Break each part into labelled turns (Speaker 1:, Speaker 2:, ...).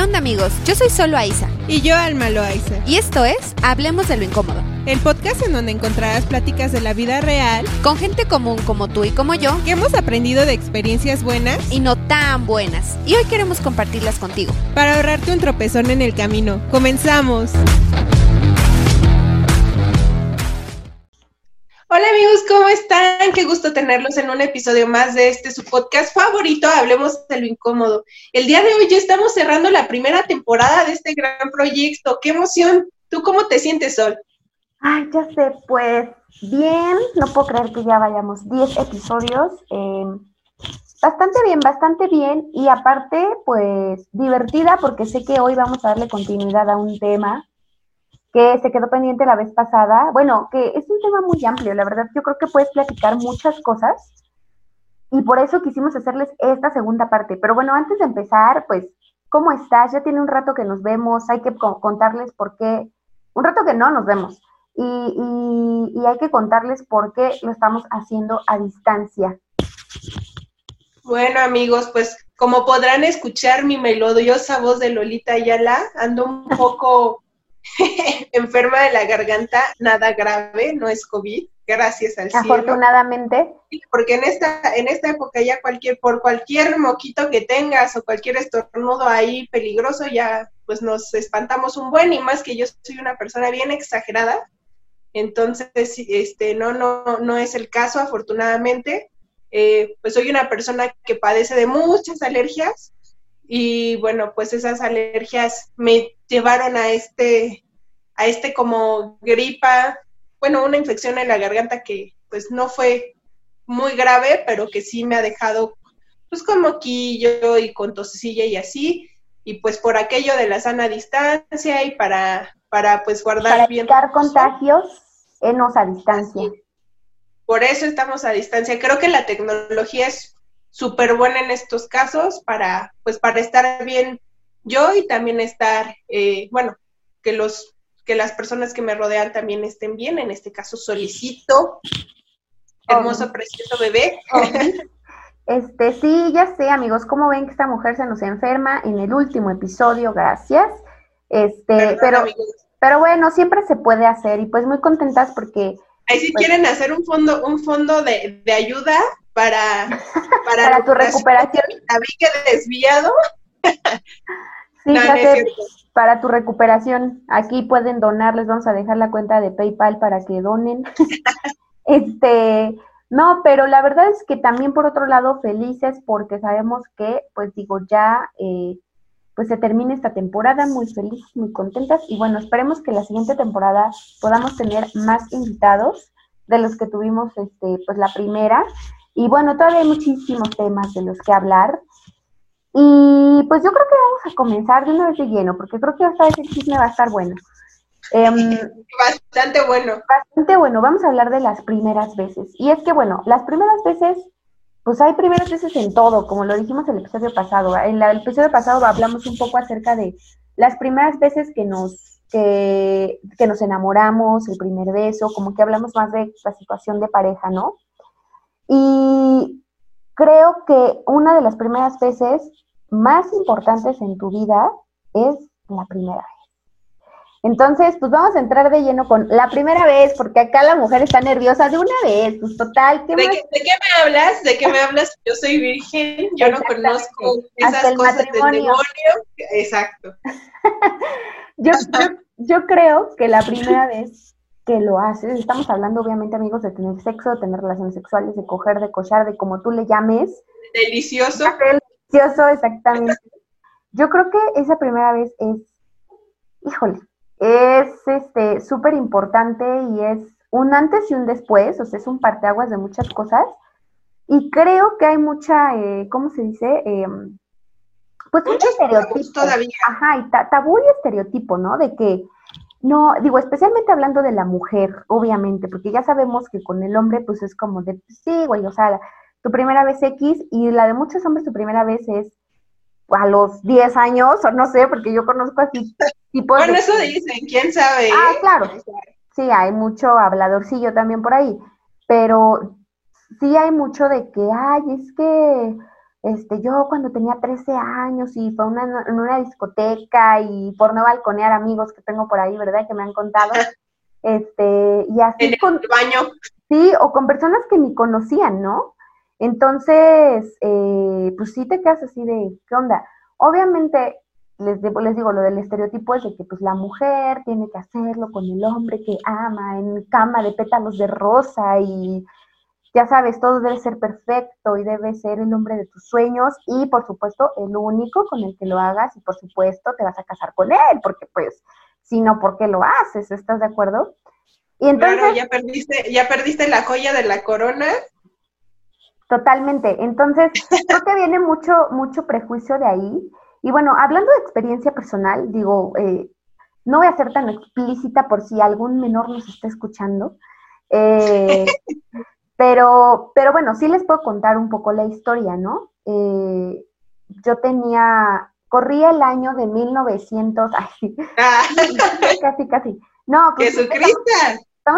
Speaker 1: ¿Qué onda amigos? Yo soy Solo Aiza.
Speaker 2: Y yo Alma Loaiza.
Speaker 1: Y esto es Hablemos de lo Incómodo.
Speaker 2: El podcast en donde encontrarás pláticas de la vida real.
Speaker 1: Con gente común como tú y como yo.
Speaker 2: Que hemos aprendido de experiencias buenas.
Speaker 1: Y no tan buenas. Y hoy queremos compartirlas contigo.
Speaker 2: Para ahorrarte un tropezón en el camino. ¡Comenzamos! Hola amigos, ¿cómo están? Qué gusto tenerlos en un episodio más de este su podcast favorito, Hablemos de lo Incómodo. El día de hoy ya estamos cerrando la primera temporada de este gran proyecto. ¡Qué emoción! ¿Tú cómo te sientes, Sol?
Speaker 3: Ay, ya sé, pues bien, no puedo creer que ya vayamos 10 episodios. Eh, bastante bien, bastante bien. Y aparte, pues divertida porque sé que hoy vamos a darle continuidad a un tema que se quedó pendiente la vez pasada. Bueno, que es un tema muy amplio, la verdad yo creo que puedes platicar muchas cosas y por eso quisimos hacerles esta segunda parte. Pero bueno, antes de empezar, pues, ¿cómo estás? Ya tiene un rato que nos vemos, hay que contarles por qué, un rato que no nos vemos, y, y, hay que contarles por qué lo estamos haciendo a distancia.
Speaker 2: Bueno, amigos, pues como podrán escuchar mi melodiosa voz de Lolita Ayala, ando un poco enferma de la garganta, nada grave, no es COVID, gracias al cielo.
Speaker 3: Afortunadamente.
Speaker 2: Porque en esta, en esta época ya cualquier, por cualquier moquito que tengas o cualquier estornudo ahí peligroso, ya pues nos espantamos un buen y más que yo soy una persona bien exagerada. Entonces, este, no, no, no es el caso, afortunadamente. Eh, pues soy una persona que padece de muchas alergias, y bueno, pues esas alergias me llevaron a este, a este como gripa, bueno, una infección en la garganta que pues no fue muy grave, pero que sí me ha dejado pues con moquillo y con tosecilla y así, y pues por aquello de la sana distancia y para, para pues guardar
Speaker 3: para
Speaker 2: bien.
Speaker 3: evitar contagios, enos a distancia.
Speaker 2: Por eso estamos a distancia. Creo que la tecnología es súper buena en estos casos para, pues, para estar bien yo y también estar, eh, bueno, que los que las personas que me rodean también estén bien, en este caso solicito, hermoso, precioso bebé.
Speaker 3: Este, sí, ya sé, amigos, como ven que esta mujer se nos enferma en el último episodio, gracias. Este, pero, pero bueno, siempre se puede hacer y pues muy contentas porque
Speaker 2: Ahí si
Speaker 3: pues
Speaker 2: quieren hacer un fondo, un fondo de, de ayuda para, para,
Speaker 3: para tu recuperación.
Speaker 2: que desviado.
Speaker 3: sí, no, para tu recuperación. Aquí pueden donar, les vamos a dejar la cuenta de PayPal para que donen. este, no, pero la verdad es que también por otro lado felices porque sabemos que, pues digo, ya eh, pues se termine esta temporada, muy felices, muy contentas y bueno, esperemos que la siguiente temporada podamos tener más invitados de los que tuvimos este, pues la primera y bueno, todavía hay muchísimos temas de los que hablar. Y pues yo creo que vamos a comenzar de una vez de lleno, porque creo que esta vez el chisme va a estar bueno.
Speaker 2: Eh, bastante bueno.
Speaker 3: Bastante bueno. Vamos a hablar de las primeras veces. Y es que, bueno, las primeras veces, pues hay primeras veces en todo, como lo dijimos en el episodio pasado. En el episodio pasado hablamos un poco acerca de las primeras veces que nos, que, que nos enamoramos, el primer beso, como que hablamos más de la situación de pareja, ¿no? Y creo que una de las primeras veces más importantes en tu vida es la primera vez. Entonces, pues vamos a entrar de lleno con la primera vez, porque acá la mujer está nerviosa de una vez, pues total.
Speaker 2: ¿De, qué, ¿De, qué, me hablas? ¿De qué me hablas? Yo soy virgen, yo no conozco esas cosas del demonio. Exacto.
Speaker 3: yo, yo, yo creo que la primera vez que lo haces, estamos hablando obviamente amigos de tener sexo, de tener relaciones sexuales, de coger, de cochar, de como tú le llames.
Speaker 2: Delicioso.
Speaker 3: Delicioso, exactamente. Yo creo que esa primera vez es, híjole, es este súper importante y es un antes y un después, o sea, es un parteaguas de muchas cosas. Y creo que hay mucha, eh, ¿cómo se dice? Eh, pues mucho estereotipo.
Speaker 2: Todavía.
Speaker 3: Ajá, y tabú y estereotipo, ¿no? De que no, digo, especialmente hablando de la mujer, obviamente, porque ya sabemos que con el hombre, pues es como de, sí, güey, o sea, tu primera vez X y la de muchos hombres, tu primera vez es a los 10 años, o no sé, porque yo conozco así
Speaker 2: tipos. bueno, eso dicen, quién sabe.
Speaker 3: Ah, claro. Sí, hay mucho habladorcillo también por ahí, pero sí hay mucho de que, ay, es que este, yo cuando tenía 13 años y fue una, en una discoteca y por no balconear amigos que tengo por ahí, ¿verdad? Que me han contado. Este, y así
Speaker 2: en el
Speaker 3: con,
Speaker 2: baño.
Speaker 3: Sí, o con personas que ni conocían, ¿no? Entonces, eh, pues sí te quedas así de, ¿qué onda? Obviamente, les, les digo, lo del estereotipo es de que pues la mujer tiene que hacerlo con el hombre que ama, en cama de pétalos de rosa y ya sabes, todo debe ser perfecto y debe ser el hombre de tus sueños y por supuesto el único con el que lo hagas y por supuesto te vas a casar con él, porque pues, si no, ¿por qué lo haces? ¿Estás de acuerdo?
Speaker 2: Y entonces, claro, ya perdiste, ya perdiste la joya de la corona.
Speaker 3: Totalmente. Entonces, creo que viene mucho, mucho prejuicio de ahí. Y bueno, hablando de experiencia personal, digo, eh, no voy a ser tan explícita por si algún menor nos está escuchando. Eh, pero, pero bueno, sí les puedo contar un poco la historia, ¿no? Eh, yo tenía, corría el año de 1900, ay, ah. casi, casi. No,
Speaker 2: Jesucristo.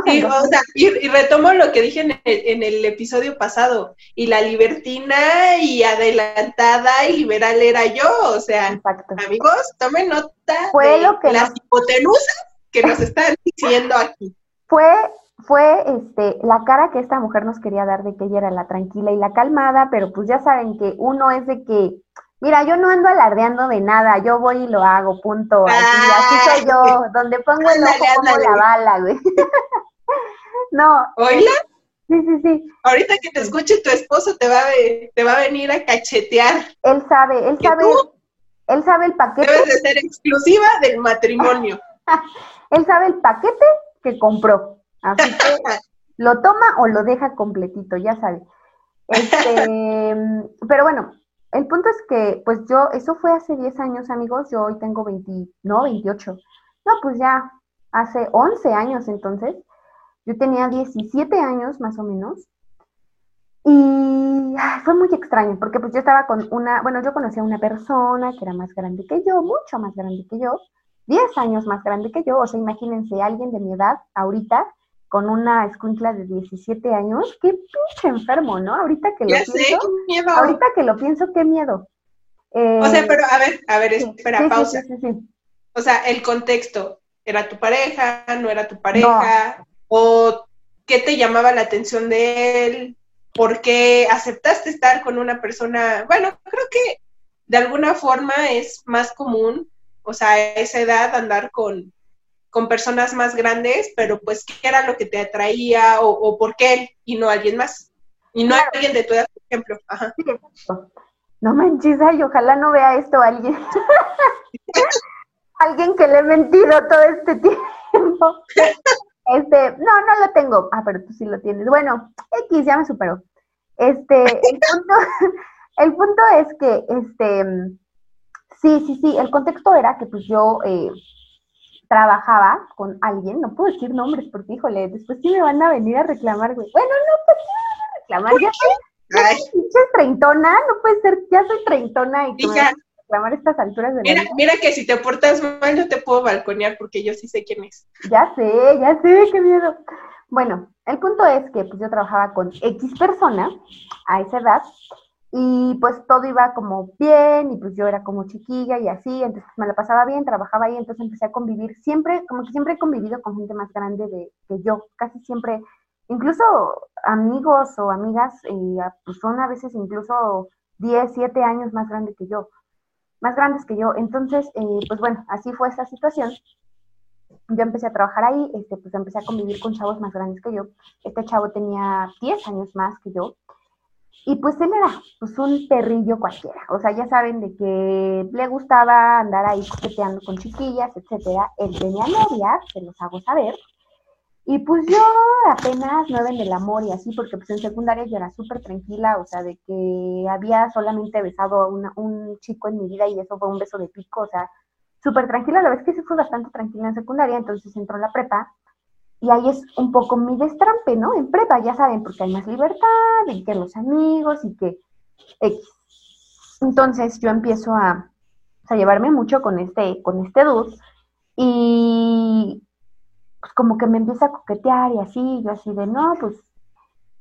Speaker 2: Y, o sea, y, retomo lo que dije en el, episodio pasado, y la libertina y adelantada y liberal era yo, o sea, amigos, tomen nota
Speaker 3: fue de lo que
Speaker 2: las hipotenusas que nos están diciendo aquí.
Speaker 3: Fue, fue este, la cara que esta mujer nos quería dar de que ella era la tranquila y la calmada, pero pues ya saben que uno es de que, mira, yo no ando alardeando de nada, yo voy y lo hago, punto. Así, así soy yo, donde pongo el ojo como la bala, güey. no.
Speaker 2: ¿Oíla?
Speaker 3: Sí, sí, sí.
Speaker 2: Ahorita que te escuche tu esposo te va a, te va a venir a cachetear.
Speaker 3: Él sabe, él sabe, él sabe el paquete.
Speaker 2: Debes de ser exclusiva del matrimonio.
Speaker 3: él sabe el paquete que compró. Así que lo toma o lo deja completito, ya sabe. Este, pero bueno, el punto es que, pues yo, eso fue hace 10 años, amigos, yo hoy tengo 20, no, 28. No, pues ya hace 11 años entonces. Yo tenía 17 años más o menos. Y fue muy extraño, porque pues yo estaba con una, bueno, yo conocí a una persona que era más grande que yo, mucho más grande que yo, 10 años más grande que yo, o sea, imagínense alguien de mi edad ahorita con una escuincla de 17 años, qué pinche enfermo, ¿no? Ahorita que lo pienso, miedo. ahorita que lo pienso, qué miedo.
Speaker 2: o sea, pero a ver, a ver, espera, pausa. o sea, el contexto, ¿era tu pareja, no era tu pareja? ¿O qué te llamaba la atención de él? ¿Por qué aceptaste estar con una persona? Bueno, creo que de alguna forma es más común, o sea, a esa edad andar con, con personas más grandes, pero pues qué era lo que te atraía o, por qué él y no alguien más. Y no alguien de tu edad, por ejemplo. Ajá.
Speaker 3: No manches, ay, ojalá no vea esto alguien. alguien que le he mentido todo este tiempo. Este, no, no lo tengo. Ah, pero tú sí lo tienes. Bueno, X ya me superó. Este, el punto, el punto es que, este, sí, sí, sí, el contexto era que pues yo eh, trabajaba con alguien, no puedo decir nombres porque, híjole, después sí me van a venir a reclamar, güey. Bueno, no, pues sí me van a reclamar, ya soy, treintona, no puede ser, ya soy treintona y que me van a reclamar estas alturas de
Speaker 2: mira, Mira que si te portas mal yo te puedo balconear porque yo sí sé quién es.
Speaker 3: Ya sé, ya sé, qué miedo. Bueno, el punto es que pues yo trabajaba con X persona a esa edad y pues todo iba como bien y pues yo era como chiquilla y así, entonces me la pasaba bien, trabajaba ahí, entonces empecé a convivir siempre, como que siempre he convivido con gente más grande de, que yo, casi siempre, incluso amigos o amigas, y pues son a veces incluso 10, 7 años más grandes que yo, más grandes que yo, entonces eh, pues bueno, así fue esa situación. Yo empecé a trabajar ahí, este, pues empecé a convivir con chavos más grandes que yo. Este chavo tenía 10 años más que yo y pues él era pues un perrillo cualquiera, o sea, ya saben de que le gustaba andar ahí coqueteando con chiquillas, etcétera. Él tenía novia, se los hago saber. Y pues yo apenas nueve en el amor y así, porque pues en secundaria yo era súper tranquila, o sea, de que había solamente besado a un chico en mi vida y eso fue un beso de pico, o sea, súper tranquila, la vez que sí fue bastante tranquila en secundaria, entonces entró la prepa y ahí es un poco mi destrampe, ¿no? En prepa, ya saben, porque hay más libertad, y que los amigos y que Entonces yo empiezo a, a, llevarme mucho con este, con este dude y pues como que me empieza a coquetear y así, yo así de, no, pues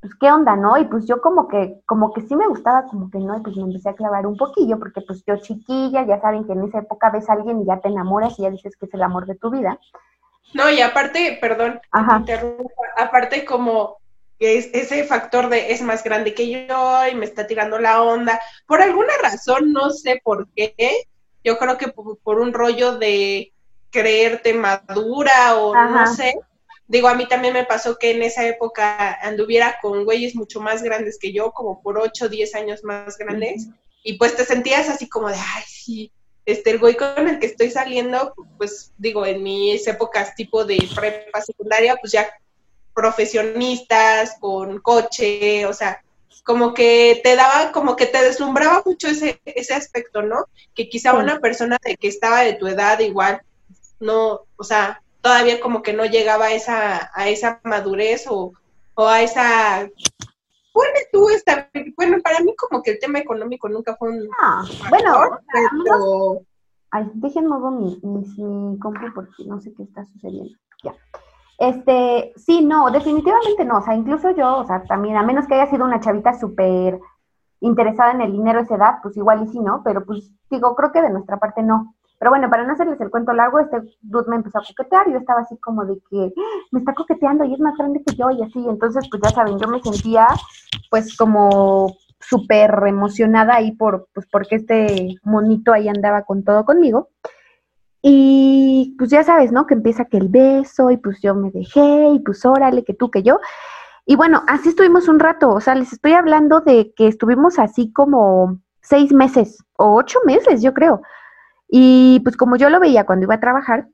Speaker 3: pues, ¿qué onda, no? Y pues yo como que, como que sí me gustaba, como que no, y pues me empecé a clavar un poquillo, porque pues yo chiquilla, ya saben que en esa época ves a alguien y ya te enamoras y ya dices que es el amor de tu vida.
Speaker 2: No, y aparte, perdón, aparte como es, ese factor de es más grande que yo y me está tirando la onda, por alguna razón, no sé por qué, yo creo que por, un rollo de creerte madura o no sé, digo, a mí también me pasó que en esa época anduviera con güeyes mucho más grandes que yo, como por 8 o 10 años más grandes, y pues te sentías así como de, ay, sí, este, el güey con el que estoy saliendo, pues digo, en mis épocas tipo de prepa secundaria, pues ya profesionistas, con coche, o sea, como que te daba, como que te deslumbraba mucho ese, ese aspecto, ¿no? Que quizá una persona de que estaba de tu edad igual, no, o sea, todavía como que no llegaba a esa, a esa madurez o, o a esa bueno, tú esta, bueno, para mí como que el tema económico nunca fue un
Speaker 3: ah, bueno, pero... Ay, déjenme mover mi, mi, mi compu porque no sé qué está sucediendo. Ya. Este, sí, no, definitivamente no. O sea, incluso yo, o sea, también, a menos que haya sido una chavita súper interesada en el dinero a esa edad, pues igual y sí, ¿no? Pero pues digo, creo que de nuestra parte no. Pero bueno, para no hacerles el cuento largo, este dude me empezó a coquetear yo estaba así como de que me está coqueteando y es más grande que yo y así. Entonces, pues ya saben, yo me sentía pues como súper emocionada ahí por, pues porque este monito ahí andaba con todo conmigo. Y pues ya sabes, ¿no? Que empieza que el beso y pues yo me dejé y pues órale, que tú, que yo. Y bueno, así estuvimos un rato, o sea, les estoy hablando de que estuvimos así como seis meses o ocho meses, yo creo. Y pues como yo lo veía cuando iba a trabajar,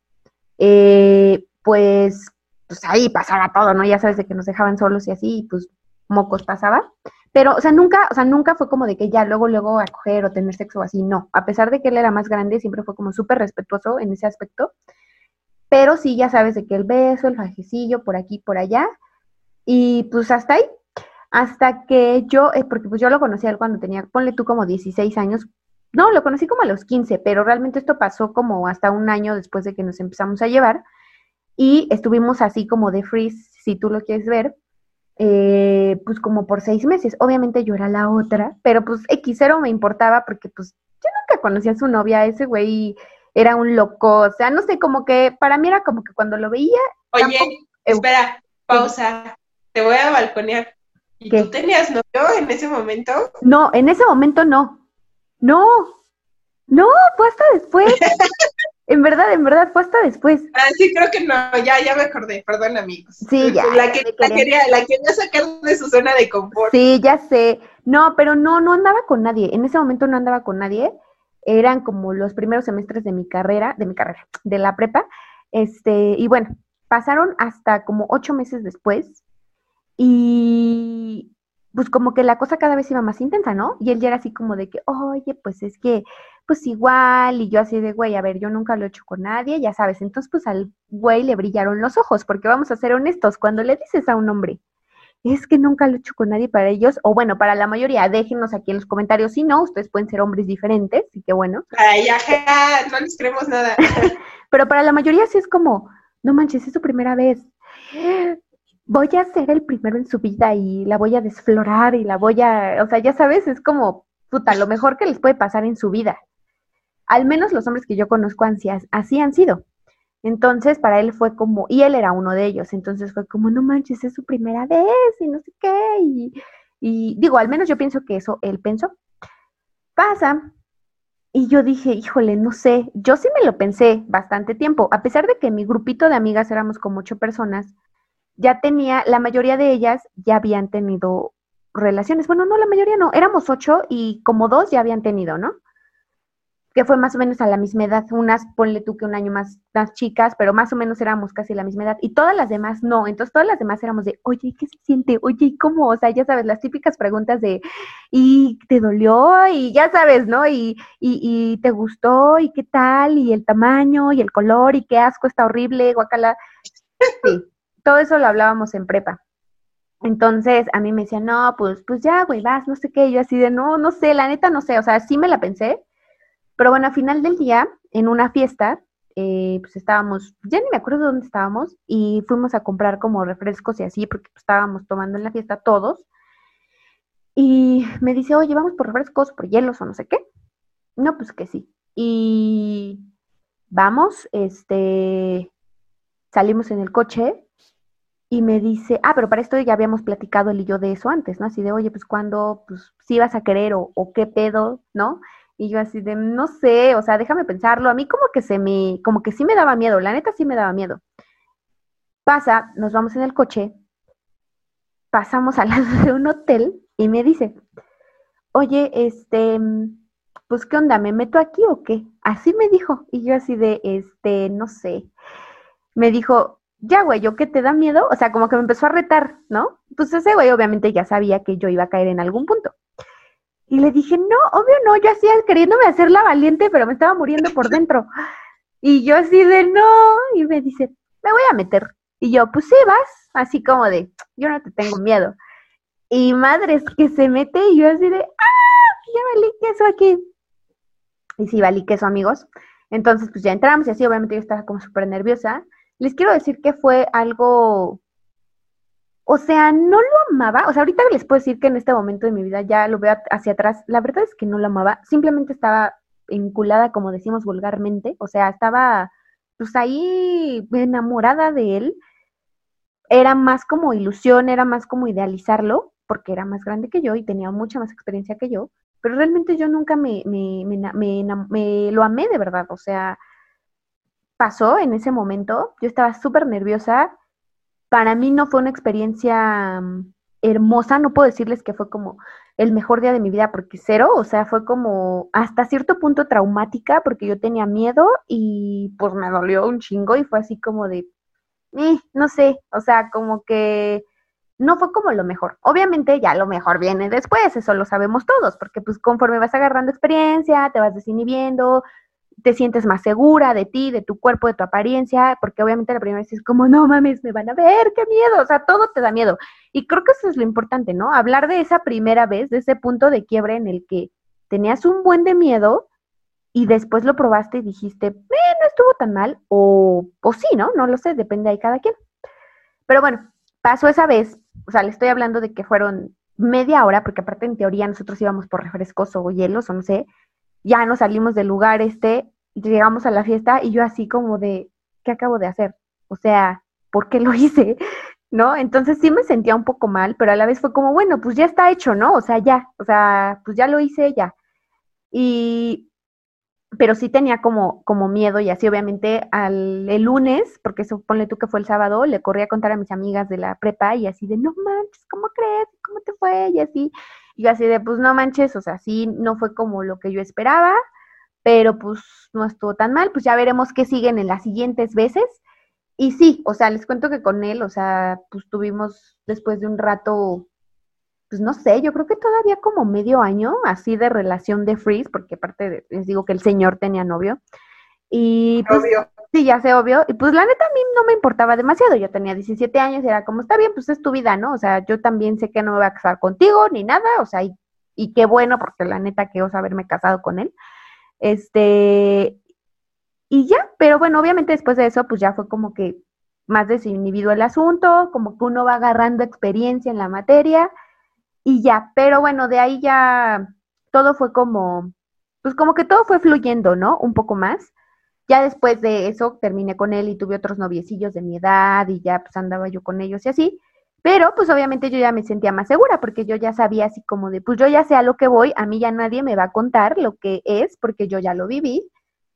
Speaker 3: eh, pues, pues ahí pasaba todo, ¿no? Ya sabes de que nos dejaban solos y así, y pues mocos pasaba. Pero, o sea, nunca, o sea, nunca fue como de que ya luego, luego a coger o tener sexo o así, no. A pesar de que él era más grande, siempre fue como súper respetuoso en ese aspecto. Pero sí, ya sabes de que el beso, el fajecillo, por aquí, por allá. Y pues hasta ahí. Hasta que yo, eh, porque pues yo lo conocí a él cuando tenía, ponle tú como 16 años. No, lo conocí como a los 15, pero realmente esto pasó como hasta un año después de que nos empezamos a llevar. Y estuvimos así como de freeze, si tú lo quieres ver, eh, pues como por seis meses. Obviamente yo era la otra, pero pues X0 me importaba porque pues yo nunca conocía a su novia, ese güey era un loco, o sea, no sé, como que para mí era como que cuando lo veía...
Speaker 2: Oye, espera, pausa, te voy a balconear. ¿Y tú tenías novio en ese momento?
Speaker 3: No, en ese momento no. No, no, fue hasta después. En verdad, en verdad, fue hasta después.
Speaker 2: Ah, sí, creo que no, ya, ya me acordé, perdón amigos.
Speaker 3: Sí, ya.
Speaker 2: La, que, la, quería, la quería sacar de su zona de confort.
Speaker 3: Sí, ya sé. No, pero no, no andaba con nadie. En ese momento no andaba con nadie. Eran como los primeros semestres de mi carrera, de mi carrera, de la prepa. Este, y bueno, pasaron hasta como ocho meses después. Y pues como que la cosa cada vez iba más intensa, ¿no? Y él ya era así como de que, oye, pues es que, pues igual, y yo así de, güey, a ver, yo nunca lo he hecho con nadie, ya sabes, entonces pues al güey le brillaron los ojos, porque vamos a ser honestos, cuando le dices a un hombre, es que nunca lo he hecho con nadie para ellos, o bueno, para la mayoría, déjenos aquí en los comentarios, si no, ustedes pueden ser hombres diferentes, y que bueno.
Speaker 2: Ay, no les creemos nada.
Speaker 3: Pero para la mayoría sí es como, no manches, es su primera vez voy a ser el primero en su vida y la voy a desflorar y la voy a, o sea, ya sabes, es como, puta, lo mejor que les puede pasar en su vida. Al menos los hombres que yo conozco así han sido. Entonces, para él fue como, y él era uno de ellos, entonces fue como, no manches, es su primera vez y no sé qué. Y, y digo, al menos yo pienso que eso él pensó. Pasa. Y yo dije, híjole, no sé, yo sí me lo pensé bastante tiempo, a pesar de que mi grupito de amigas éramos como ocho personas, ya tenía, la mayoría de ellas ya habían tenido relaciones. Bueno, no, la mayoría no, éramos ocho y como dos ya habían tenido, ¿no? Que fue más o menos a la misma edad, unas, ponle tú que un año más, chicas, pero más o menos éramos casi la misma edad, y todas las demás no, entonces todas las demás éramos de, oye, ¿qué se siente? Oye, ¿cómo? O sea, ya sabes, las típicas preguntas de, ¿y te dolió? Y ya sabes, ¿no? Y, y, y te gustó, y qué tal, y el tamaño, y el color, y qué asco, está horrible, guacala. Sí, todo eso lo hablábamos en prepa. Entonces a mí me decían, no, pues, pues ya, güey, vas, no sé qué. yo así de, no, no sé, la neta no sé. O sea, sí me la pensé. Pero bueno, al final del día, en una fiesta, eh, pues estábamos, ya ni me acuerdo dónde estábamos, y fuimos a comprar como refrescos y así, porque pues, estábamos tomando en la fiesta todos. Y me dice, oye, vamos por refrescos, por hielos o no sé qué. No, pues que sí. Y vamos, este, salimos en el coche y me dice, ah, pero para esto ya habíamos platicado él y yo de eso antes, ¿no? Así de, oye, pues cuando, pues si vas a querer o, o qué pedo, ¿no? Y yo así de, no sé, o sea, déjame pensarlo. A mí como que se me, como que sí me daba miedo, la neta sí me daba miedo. Pasa, nos vamos en el coche, pasamos al lado de un hotel y me dice, oye, este, pues qué onda, ¿me meto aquí o qué? Así me dijo. Y yo así de, este, no sé. Me dijo, ya, güey, ¿yo qué te da miedo? O sea, como que me empezó a retar, ¿no? Pues ese güey obviamente ya sabía que yo iba a caer en algún punto. Y le dije, no, obvio no, yo hacía queriéndome hacer la valiente, pero me estaba muriendo por dentro. Y yo así de no, y me dice, me voy a meter. Y yo, pues sí, vas, así como de, yo no te tengo miedo. Y madres que se mete y yo así de, ah, ya valí queso aquí. Y sí, valí queso, amigos. Entonces, pues ya entramos y así, obviamente yo estaba como súper nerviosa. Les quiero decir que fue algo o sea, no lo amaba. O sea, ahorita les puedo decir que en este momento de mi vida ya lo veo hacia atrás. La verdad es que no lo amaba. Simplemente estaba enculada, como decimos vulgarmente. O sea, estaba pues ahí enamorada de él. Era más como ilusión, era más como idealizarlo, porque era más grande que yo y tenía mucha más experiencia que yo. Pero realmente yo nunca me lo amé de verdad. O sea, pasó en ese momento. Yo estaba súper nerviosa para mí no fue una experiencia mm, hermosa, no puedo decirles que fue como el mejor día de mi vida porque cero, o sea, fue como hasta cierto punto traumática porque yo tenía miedo y pues me dolió un chingo y fue así como de, eh, no sé, o sea, como que no fue como lo mejor. Obviamente ya lo mejor viene después, eso lo sabemos todos, porque pues conforme vas agarrando experiencia, te vas desinhibiendo, te sientes más segura de ti, de tu cuerpo, de tu apariencia, porque obviamente la primera vez es como, no mames, me van a ver, qué miedo, o sea, todo te da miedo. Y creo que eso es lo importante, ¿no? Hablar de esa primera vez, de ese punto de quiebre en el que tenías un buen de miedo y después lo probaste y dijiste, eh, no estuvo tan mal, o, o sí, ¿no? No lo sé, depende de cada quien. Pero bueno, pasó esa vez, o sea, le estoy hablando de que fueron media hora, porque aparte en teoría nosotros íbamos por refrescos o hielos o no sé, ya nos salimos del lugar este, llegamos a la fiesta y yo así como de, ¿qué acabo de hacer? O sea, ¿por qué lo hice? ¿No? Entonces sí me sentía un poco mal, pero a la vez fue como, bueno, pues ya está hecho, ¿no? O sea, ya, o sea, pues ya lo hice, ya. Y, pero sí tenía como, como miedo y así obviamente al el lunes, porque supone tú que fue el sábado, le corrí a contar a mis amigas de la prepa y así de, no manches, ¿cómo crees? ¿Cómo te fue? Y así, y así de, pues no manches, o sea, sí, no fue como lo que yo esperaba, pero pues no estuvo tan mal, pues ya veremos qué siguen en las siguientes veces. Y sí, o sea, les cuento que con él, o sea, pues tuvimos después de un rato, pues no sé, yo creo que todavía como medio año así de relación de freeze, porque aparte les digo que el señor tenía novio. Y pues,
Speaker 2: Obvio.
Speaker 3: Sí, ya sé, obvio. Y pues la neta a mí no me importaba demasiado. Yo tenía 17 años y era como, está bien, pues es tu vida, ¿no? O sea, yo también sé que no me voy a casar contigo ni nada. O sea, y, y qué bueno, porque la neta que osa haberme casado con él. Este, y ya, pero bueno, obviamente después de eso, pues ya fue como que más desinhibido el asunto, como que uno va agarrando experiencia en la materia y ya, pero bueno, de ahí ya todo fue como, pues como que todo fue fluyendo, ¿no? Un poco más. Ya después de eso terminé con él y tuve otros noviecillos de mi edad y ya pues andaba yo con ellos y así. Pero pues obviamente yo ya me sentía más segura porque yo ya sabía así como de, pues yo ya sé a lo que voy, a mí ya nadie me va a contar lo que es porque yo ya lo viví,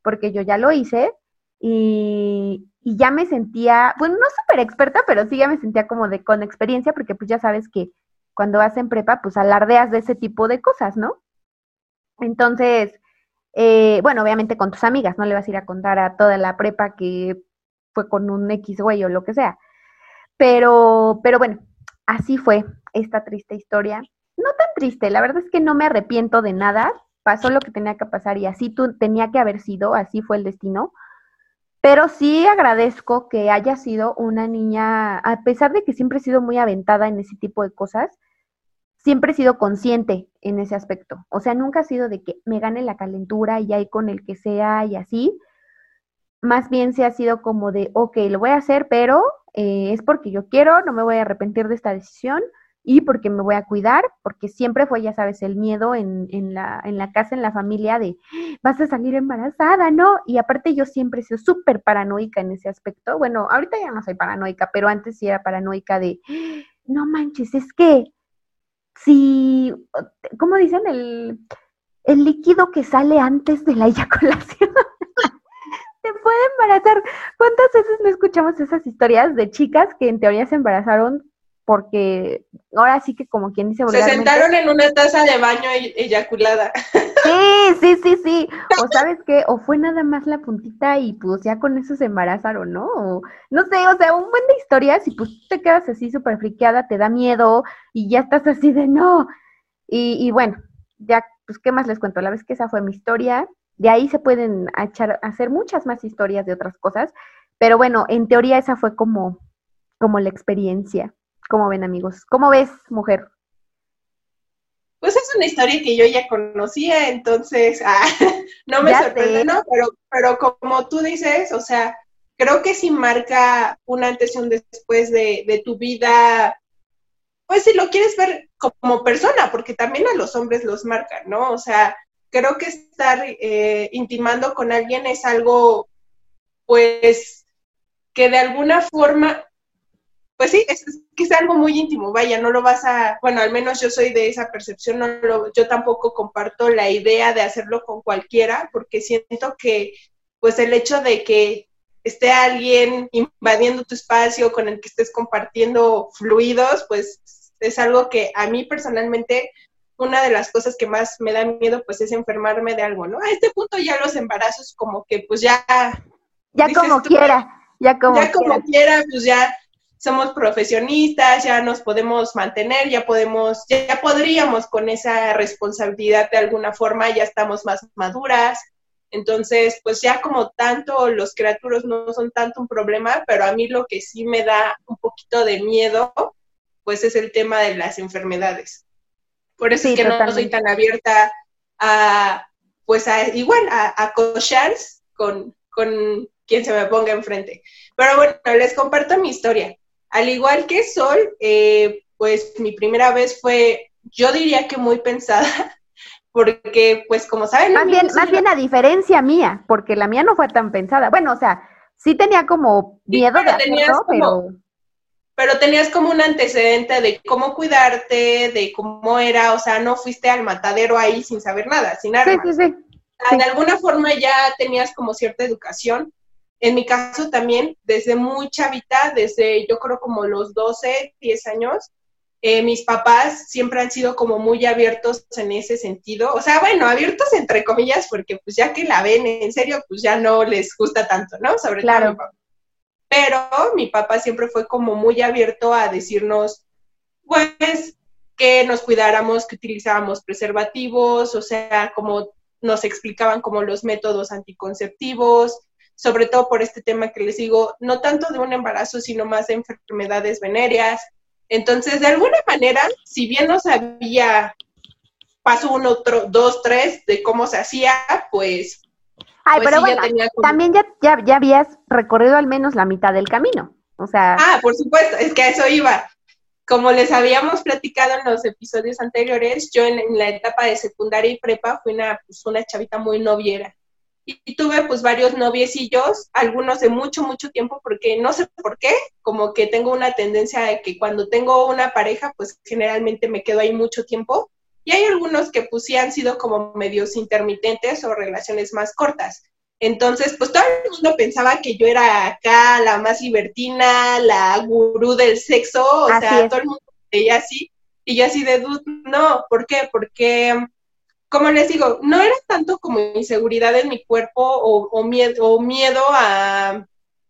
Speaker 3: porque yo ya lo hice y, y ya me sentía, pues no súper experta, pero sí ya me sentía como de con experiencia porque pues ya sabes que cuando vas en prepa pues alardeas de ese tipo de cosas, ¿no? Entonces, eh, bueno, obviamente con tus amigas, no le vas a ir a contar a toda la prepa que fue con un X güey o lo que sea. Pero, pero bueno, así fue esta triste historia. No tan triste, la verdad es que no me arrepiento de nada. Pasó lo que tenía que pasar y así tú, tenía que haber sido, así fue el destino. Pero sí agradezco que haya sido una niña, a pesar de que siempre he sido muy aventada en ese tipo de cosas, siempre he sido consciente en ese aspecto. O sea, nunca ha sido de que me gane la calentura y ahí con el que sea y así. más bien se ha sido como de, ok, lo voy a hacer, pero eh, es porque yo quiero, no me voy a arrepentir de esta decisión y porque me voy a cuidar, porque siempre fue, ya sabes, el miedo en, en, la, en la casa, en la familia de, vas a salir embarazada, ¿no? Y aparte yo siempre he sido súper paranoica en ese aspecto. Bueno, ahorita ya no soy paranoica, pero antes sí era paranoica de, no manches, es que si, ¿cómo dicen? El, el líquido que sale antes de la eyaculación. te puede embarazar. ¿Cuántas veces no escuchamos esas historias de chicas que en teoría se embarazaron porque ahora sí que como quien dice
Speaker 2: Se sentaron en una taza de baño e-, eyaculada.
Speaker 3: Sí, sí, sí, sí. O sabes qué, o fue nada más la puntita y pues ya con eso se embarazaron, ¿no? O, no sé, o sea, un buen de historias y pues te quedas así súper friqueada, te da miedo y ya estás así de no. Y, y bueno, ya, pues, ¿qué más les cuento? La vez que esa fue mi historia, de ahí se pueden echar, hacer muchas más historias de otras cosas, pero bueno, en teoría esa fue como, como la experiencia. ¿Cómo ven amigos? ¿Cómo ves, mujer?
Speaker 2: Pues es una historia que yo ya conocía, entonces ah, no me sorprende, ¿no? Pero, pero como tú dices, o sea, creo que sí marca un antes y un después de, de tu vida, pues si lo quieres ver como persona, porque también a los hombres los marcan, ¿no? O sea, creo que estar eh, intimando con alguien es algo, pues, que de alguna forma, pues sí, es, que es algo muy íntimo, vaya, no lo vas a, bueno, al menos yo soy de esa percepción, no lo, yo tampoco comparto la idea de hacerlo con cualquiera, porque siento que, pues, el hecho de que esté alguien invadiendo tu espacio con el que estés compartiendo fluidos, pues es algo que a mí personalmente una de las cosas que más me da miedo pues es enfermarme de algo, ¿no? A este punto ya los embarazos como que pues ya...
Speaker 3: Ya como quiera, ya como
Speaker 2: Ya como quiera, pues ya somos profesionistas, ya nos podemos mantener, ya podemos, ya podríamos con esa responsabilidad de alguna forma, ya estamos más maduras. Entonces, pues ya como tanto los criaturos no son tanto un problema, pero a mí lo que sí me da un poquito de miedo, pues es el tema de las enfermedades. Por eso es que no soy tan abierta a, pues a, igual, a, a con, con quien se me ponga enfrente. Pero bueno, les comparto mi historia. Al igual que Sol, eh, pues mi primera vez fue, yo diría que muy pensada, porque pues como saben...
Speaker 3: Más bien, más bien a diferencia mía, porque la mía no fue tan pensada. Bueno, o sea, sí tenía como miedo de hacerlo, pero
Speaker 2: pero tenías como un antecedente de cómo cuidarte, de cómo era, o sea, no fuiste al matadero ahí sin saber nada, sin armas. Sí, sí, sí. De alguna forma ya tenías como cierta educación. En mi caso también, desde muy chavita, desde yo creo como los 12, 10 años, eh, mis papás siempre han sido como muy abiertos en ese sentido. O sea, bueno, abiertos entre comillas, porque pues ya que la ven en serio, pues ya no les gusta tanto, ¿no? Sobre todo mi papá pero mi papá siempre fue como muy abierto a decirnos, pues, que nos cuidáramos, que utilizábamos preservativos, o sea, como nos explicaban como los métodos anticonceptivos, sobre todo por este tema que les digo, no tanto de un embarazo, sino más de enfermedades venéreas. Entonces, de alguna manera, si bien no sabía paso uno, otro, dos, tres de cómo se hacía, pues
Speaker 3: Ay, pues pero bueno, también ya, ya, ya habías recorrido al menos la mitad del camino. O sea.
Speaker 2: Ah, por supuesto, es que a eso iba. Como les habíamos platicado en los episodios anteriores, yo en, la etapa de secundaria y prepa fui una, pues, una chavita muy noviera. Y, tuve pues varios noviecillos, algunos de mucho, mucho tiempo, porque no sé por qué, como que tengo una tendencia de que cuando tengo una pareja, pues generalmente me quedo ahí mucho tiempo y hay algunos que pues sí han sido como medios intermitentes o relaciones más cortas. Entonces, pues todo el mundo pensaba que yo era acá la más libertina, la gurú del sexo, o sea, todo el mundo veía así, y yo así de, no, ¿por qué? Porque, como les digo, no era tanto como inseguridad en mi cuerpo o, miedo, o miedo a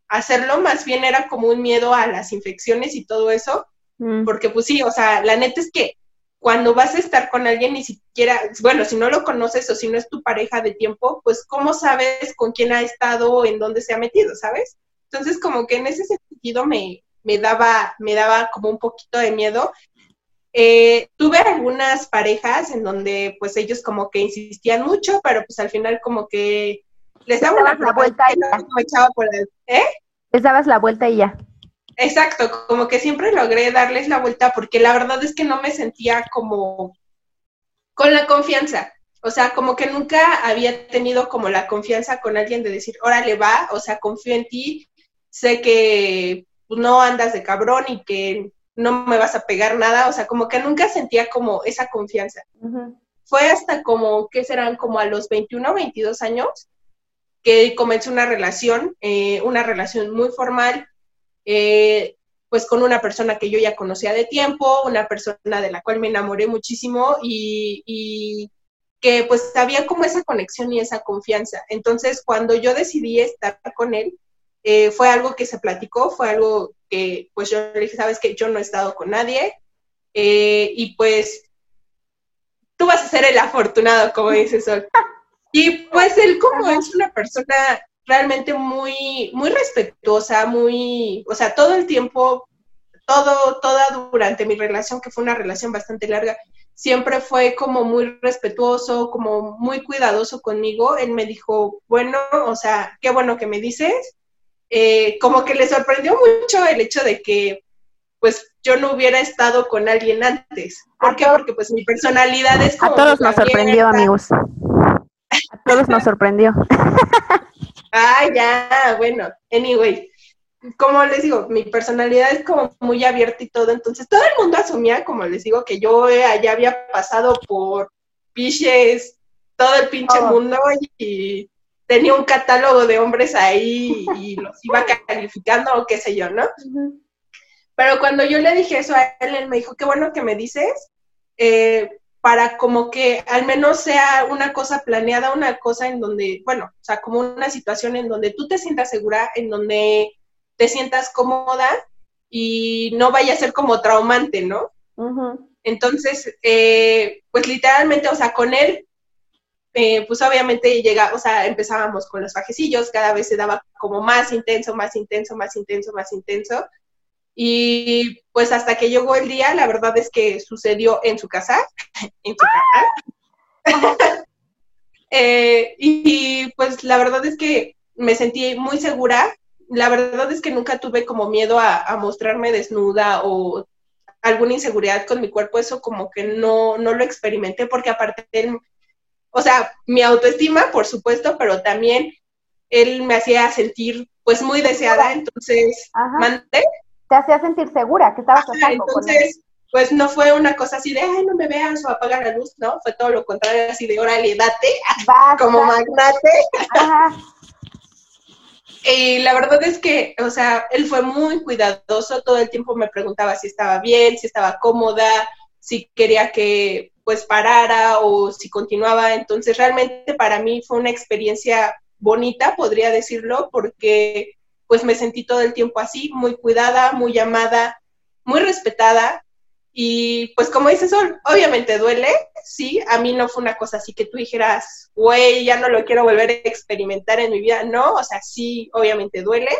Speaker 2: hacerlo, más bien era como un miedo a las infecciones y todo eso, mm. porque pues sí, o sea, la neta es que cuando vas a estar con alguien ni siquiera, bueno, si no lo conoces o si no es tu pareja de tiempo, pues cómo sabes con quién ha estado o en dónde se ha metido, ¿sabes? Entonces como que en ese sentido me, me daba, me daba como un poquito de miedo. Eh, tuve algunas parejas en donde pues ellos como que insistían mucho, pero pues al final como que les daba una la vuelta y ya. Me echaba por el, ¿eh?
Speaker 3: Les dabas la vuelta y ya.
Speaker 2: Exacto, como que siempre logré darles la vuelta porque la verdad es que no me sentía como con la confianza. O sea, como que nunca había tenido como la confianza con alguien de decir, órale, va, o sea, confío en ti, sé que no andas de cabrón y que no me vas a pegar nada, o sea, como que nunca sentía como esa confianza. Fue hasta como, ¿qué serán? Como a los 21 o 22 años que comencé una relación, eh, una relación muy formal, eh, pues con una persona que yo ya conocía de tiempo, una persona de la cual me enamoré muchísimo y, que pues había como esa conexión y esa confianza. Entonces, cuando yo decidí estar con él, eh, fue algo que se platicó, fue algo que pues yo le dije, sabes que yo no he estado con nadie y pues tú vas a ser el afortunado, como dice Sol. Y pues él como es una persona realmente muy, muy respetuosa, muy, o sea, todo el tiempo, todo, toda durante mi relación, que fue una relación bastante larga, siempre fue como muy respetuoso, como muy cuidadoso conmigo. Él me dijo, bueno, o sea, qué bueno que me dices. Eh, como que le sorprendió mucho el hecho de que, pues, yo no hubiera estado con alguien antes. ¿Por qué? Porque, pues, mi personalidad es como...
Speaker 3: A todos nos sorprendió, amigos. A todos nos sorprendió.
Speaker 2: Ah, ya, bueno, anyway, como les digo, mi personalidad es como muy abierta y todo, entonces todo el mundo asumía, como les digo, que yo ya había pasado por piches todo el pinche oh. mundo y tenía un catálogo de hombres ahí y los iba calificando o qué sé yo, ¿no? Pero cuando yo le dije eso a él, él me dijo, qué bueno que me dices, eh, para como que al menos sea una cosa planeada, una cosa en donde, bueno, o sea, como una situación en donde tú te sientas segura, en donde te sientas cómoda y no vaya a ser como traumante, ¿no? Entonces, eh, pues literalmente, o sea, con él, eh, pues obviamente llega, o sea, empezábamos con los fajecillos, cada vez se daba como más intenso, más intenso, más intenso, más intenso. Y pues hasta que llegó el día, la verdad es que sucedió en su casa, en su casa. Eh, y, pues la verdad es que me sentí muy segura. La verdad es que nunca tuve como miedo a, mostrarme desnuda o alguna inseguridad con mi cuerpo. Eso como que no, no lo experimenté porque aparte, o sea, mi autoestima, por supuesto, pero también él me hacía sentir pues muy deseada. Entonces, mandé
Speaker 3: te hacía sentir segura, que estabas
Speaker 2: pasando Entonces, pues no fue una cosa así de, ay, no me veas o apaga la luz, ¿no? Fue todo lo contrario, así de, órale, date, como magnate. Y la verdad es que, o sea, él fue muy cuidadoso, todo el tiempo me preguntaba si estaba bien, si estaba cómoda, si quería que pues parara o si continuaba. Entonces, realmente para mí fue una experiencia bonita, podría decirlo, porque pues me sentí todo el tiempo así, muy cuidada, muy amada, muy respetada. Y pues como dice Sol, obviamente duele, sí, a mí no fue una cosa así que tú dijeras, güey, ya no lo quiero volver a experimentar en mi vida, no, o sea, sí, obviamente duele,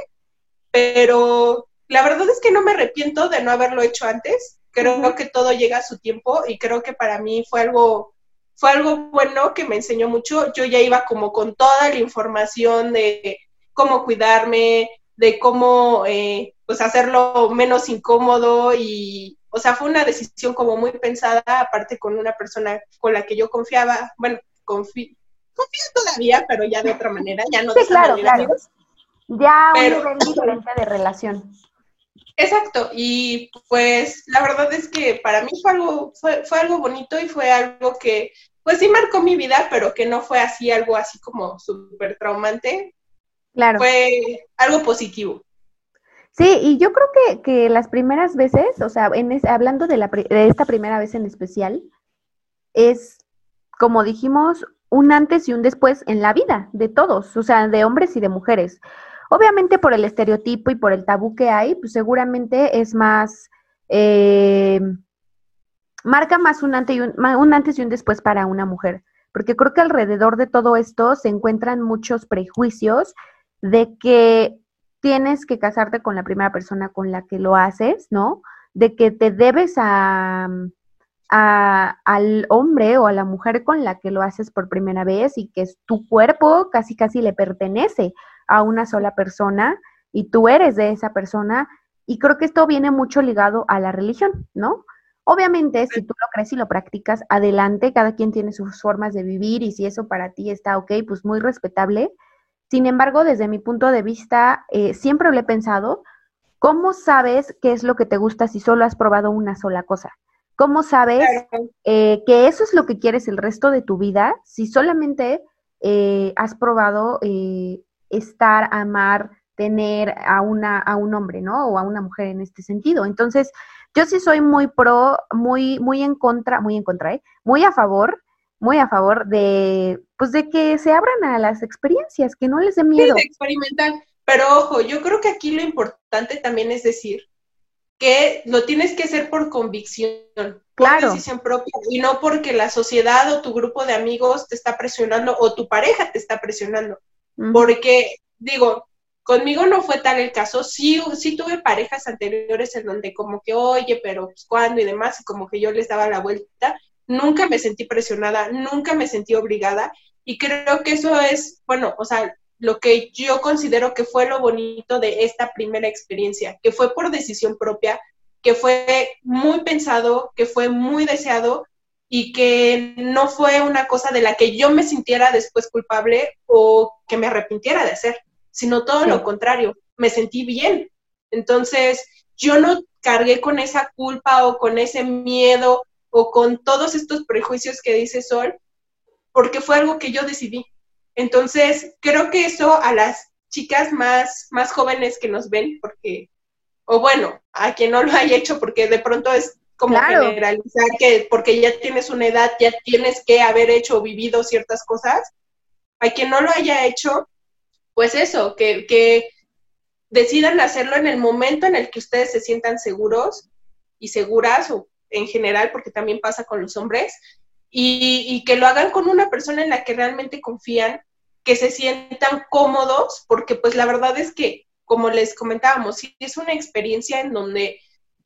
Speaker 2: pero la verdad es que no me arrepiento de no haberlo hecho antes, creo que todo llega a su tiempo y creo que para mí fue algo, fue algo bueno que me enseñó mucho, yo ya iba como con toda la información de cómo cuidarme, de cómo eh, pues hacerlo menos incómodo y, o sea, fue una decisión como muy pensada, aparte con una persona con la que yo confiaba, bueno, confío, confío todavía, pero ya de otra manera, ya no
Speaker 3: sí, claro, claro. Ya un nivel diferente de relación.
Speaker 2: Exacto, y pues la verdad es que para mí fue algo, fue, fue algo bonito y fue algo que, pues sí marcó mi vida, pero que no fue así algo así como súper traumante, Claro. Fue algo positivo.
Speaker 3: Sí, y yo creo que, que las primeras veces, o sea, en hablando de, la, de esta primera vez en especial, es, como dijimos, un antes y un después en la vida de todos, o sea, de hombres y de mujeres. Obviamente por el estereotipo y por el tabú que hay, pues seguramente es más, eh, marca más un antes, y un, antes y un después para una mujer, porque creo que alrededor de todo esto se encuentran muchos prejuicios de que tienes que casarte con la primera persona con la que lo haces, ¿no? De que te debes a, al hombre o a la mujer con la que lo haces por primera vez y que es tu cuerpo casi casi le pertenece a una sola persona y tú eres de esa persona. Y creo que esto viene mucho ligado a la religión, ¿no? Obviamente, si tú lo crees y lo practicas, adelante, cada quien tiene sus formas de vivir y si eso para ti está ok, pues muy respetable. Sin embargo, desde mi punto de vista, eh, siempre lo he pensado, ¿cómo sabes qué es lo que te gusta si solo has probado una sola cosa? ¿Cómo sabes eh, que eso es lo que quieres el resto de tu vida si solamente eh, has probado estar, amar, tener a, una, a un hombre, ¿no? O a una mujer en este sentido. Entonces, yo sí soy muy pro, muy, muy en contra, muy en contra, ¿eh? Muy a favor, muy a favor de, pues de que se abran a las experiencias, que no les dé miedo.
Speaker 2: Sí, experimentar. Pero ojo, yo creo que aquí lo importante también es decir que lo tienes que hacer por convicción, por decisión propia, y no porque la sociedad o tu grupo de amigos te está presionando o tu pareja te está presionando. Porque, digo, conmigo no fue tal el caso, sí, sí tuve parejas anteriores en donde como que, oye, pero pues cuándo y demás, y como que yo les daba la vuelta, nunca me sentí presionada, nunca me sentí obligada, y creo que eso es, bueno, o sea, lo que yo considero que fue lo bonito de esta primera experiencia, que fue por decisión propia, que fue muy pensado, que fue muy deseado y que no fue una cosa de la que yo me sintiera después culpable o que me arrepintiera de hacer, sino todo lo contrario, me sentí bien. Entonces, yo no cargué con esa culpa o con ese miedo o con todos estos prejuicios que dice Sol, porque fue algo que yo decidí. Entonces, creo que eso a las chicas más, más jóvenes que nos ven, porque, o bueno, a quien no lo haya hecho, porque de pronto es como generalizar que porque ya tienes una edad, ya tienes que haber hecho o vivido ciertas cosas. A quien no lo haya hecho, pues eso, que, que decidan hacerlo en el momento en el que ustedes se sientan seguros y seguras, o en general, porque también pasa con los hombres, y, que lo hagan con una persona en la que realmente confían, que se sientan cómodos, porque pues la verdad es que, como les comentábamos, si es una experiencia en donde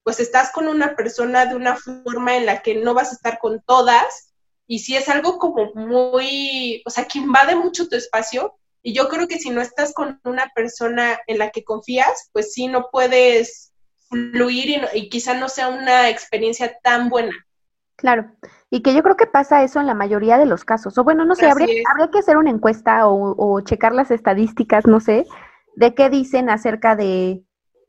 Speaker 2: pues estás con una persona de una forma en la que no vas a estar con todas, y si es algo como muy, o sea, que invade mucho tu espacio, y yo creo que si no estás con una persona en la que confías, pues sí, no puedes fluir y, y quizá no sea una experiencia tan buena.
Speaker 3: Claro, y que yo creo que pasa eso en la mayoría de los casos. O bueno, no sé, habría, habría, que hacer una encuesta o, checar las estadísticas, no sé, de qué dicen acerca de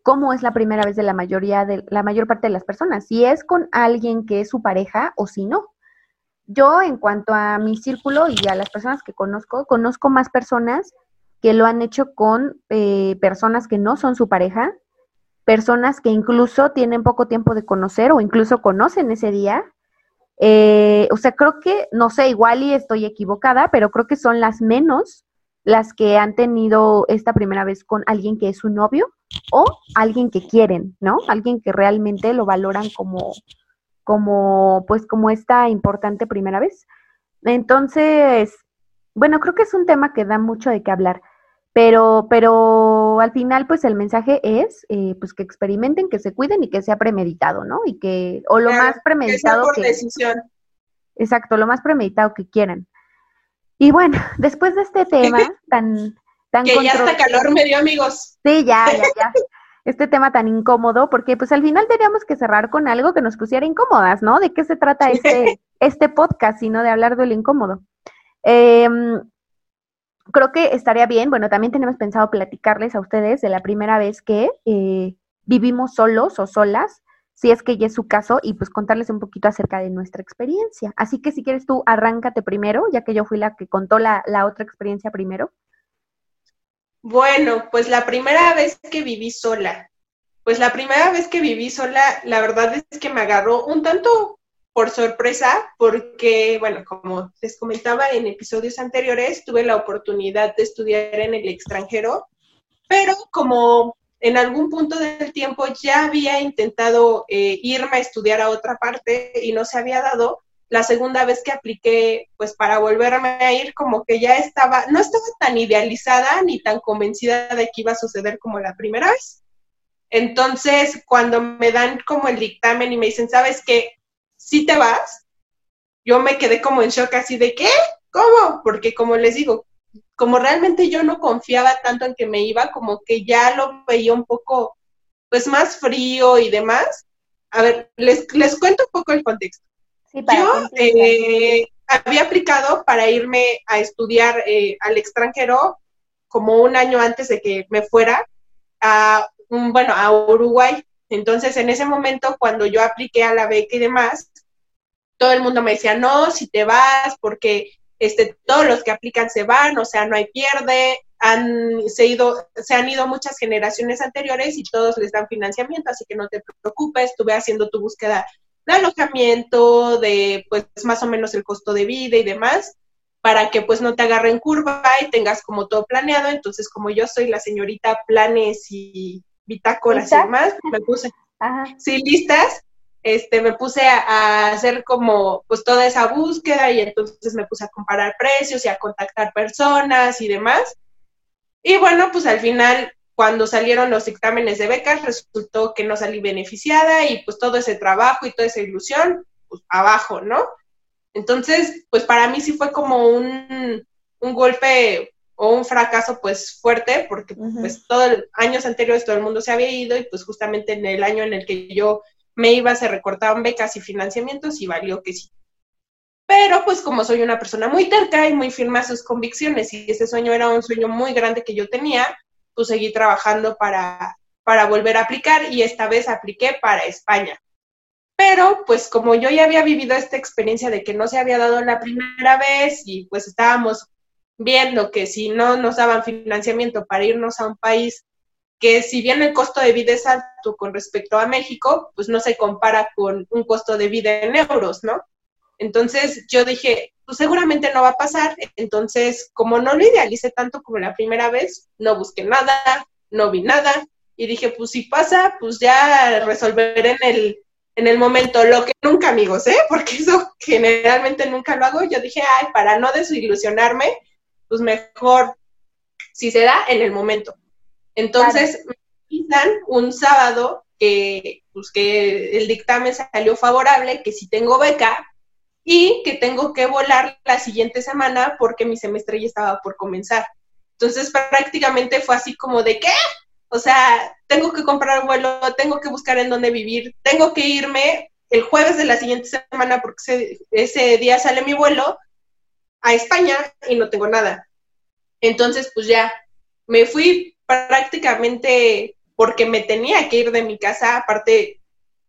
Speaker 3: cómo es la primera vez de la mayoría de la mayor parte de las personas, si es con alguien que es su pareja o si no. Yo, en cuanto a mi círculo y a las personas que conozco, conozco más personas que lo han hecho con eh, personas que no son su pareja, personas que incluso tienen poco tiempo de conocer o incluso conocen ese día eh, o sea, creo que, no sé, igual y estoy equivocada, pero creo que son las menos las que han tenido esta primera vez con alguien que es su novio o alguien que quieren, ¿no? Alguien que realmente lo valoran como, como, pues, como esta importante primera vez. Entonces, bueno, creo que es un tema que da mucho de qué hablar. Pero, pero al final, pues el mensaje es, eh, pues que experimenten, que se cuiden y que sea premeditado, ¿no? Y que, o lo más premeditado
Speaker 2: que, por decisión.
Speaker 3: Exacto, lo más premeditado que quieran. Y bueno, después de este tema tan, tan
Speaker 2: que ya hasta calor me dio, amigos.
Speaker 3: Sí, ya, ya, ya. este tema tan incómodo, porque pues al final teníamos que cerrar con algo que nos pusiera incómodas, ¿no? ¿De qué se trata este, este podcast, sino de hablar de lo incómodo? Eh, creo que estaría bien, bueno, también tenemos pensado platicarles a ustedes de la primera vez que eh, vivimos solos o solas, si es que ya es su caso, y pues contarles un poquito acerca de nuestra experiencia. Así que si quieres tú, arráncate primero, ya que yo fui la que contó la, la otra experiencia primero.
Speaker 2: Bueno, pues la primera vez que viví sola, pues la primera vez que viví sola, la verdad es que me agarró un tanto por sorpresa, porque, bueno, como les comentaba en episodios anteriores, tuve la oportunidad de estudiar en el extranjero, pero como en algún punto del tiempo ya había intentado eh, irme a estudiar a otra parte y no se había dado, la segunda vez que apliqué, pues para volverme a ir, como que ya estaba, no estaba tan idealizada ni tan convencida de que iba a suceder como la primera vez. Entonces, cuando me dan como el dictamen y me dicen, ¿sabes qué? si te vas, yo me quedé como en shock así de, ¿qué? ¿Cómo? Porque como les digo, como realmente yo no confiaba tanto en que me iba, como que ya lo veía un poco, pues más frío y demás. A ver, les, les cuento un poco el contexto. Yo eh, había aplicado para irme a estudiar eh, al extranjero como un año antes de que me fuera a, bueno, a Uruguay. Entonces, en ese momento, cuando yo apliqué a la beca y demás, todo el mundo me decía, no, si te vas, porque este, todos los que aplican se van, o sea, no hay pierde, han, se, ido, se han ido muchas generaciones anteriores y todos les dan financiamiento, así que no te preocupes, estuve haciendo tu búsqueda de alojamiento, de pues más o menos el costo de vida y demás, para que pues no te agarren curva y tengas como todo planeado. Entonces, como yo soy la señorita planes y bitácoras y demás, me puse, sí, listas, este, me puse a, hacer como pues toda esa búsqueda y entonces me puse a comparar precios y a contactar personas y demás. Y bueno, pues al final, cuando salieron los dictámenes de becas, resultó que no salí beneficiada y pues todo ese trabajo y toda esa ilusión, pues abajo, ¿no? Entonces, pues para mí sí fue como un, un golpe o un fracaso pues fuerte, porque pues todos los años anteriores todo el mundo se había ido y pues justamente en el año en el que yo me iba, se recortaban becas y financiamientos y valió que sí. Pero pues como soy una persona muy terca y muy firme a sus convicciones y ese sueño era un sueño muy grande que yo tenía, pues seguí trabajando para, para volver a aplicar y esta vez apliqué para España. Pero pues como yo ya había vivido esta experiencia de que no se había dado la primera vez y pues estábamos viendo que si no nos daban financiamiento para irnos a un país que si bien el costo de vida es alto con respecto a México, pues no se compara con un costo de vida en euros, ¿no? Entonces yo dije, pues seguramente no va a pasar. Entonces, como no lo idealicé tanto como la primera vez, no busqué nada, no vi nada. Y dije, pues si pasa, pues ya resolveré en el, en el momento. Lo que nunca, amigos, ¿eh? Porque eso generalmente nunca lo hago. Yo dije, ay, para no desilusionarme, pues mejor si se da en el momento. Entonces, me avisan un sábado que, pues, que el dictamen salió favorable, que si tengo beca y que tengo que volar la siguiente semana porque mi semestre ya estaba por comenzar. Entonces, prácticamente fue así como de, ¿qué? O sea, tengo que comprar vuelo, tengo que buscar en dónde vivir, tengo que irme el jueves de la siguiente semana porque ese, ese día sale mi vuelo a España y no tengo nada. Entonces, pues ya, me fui prácticamente porque me tenía que ir de mi casa, aparte,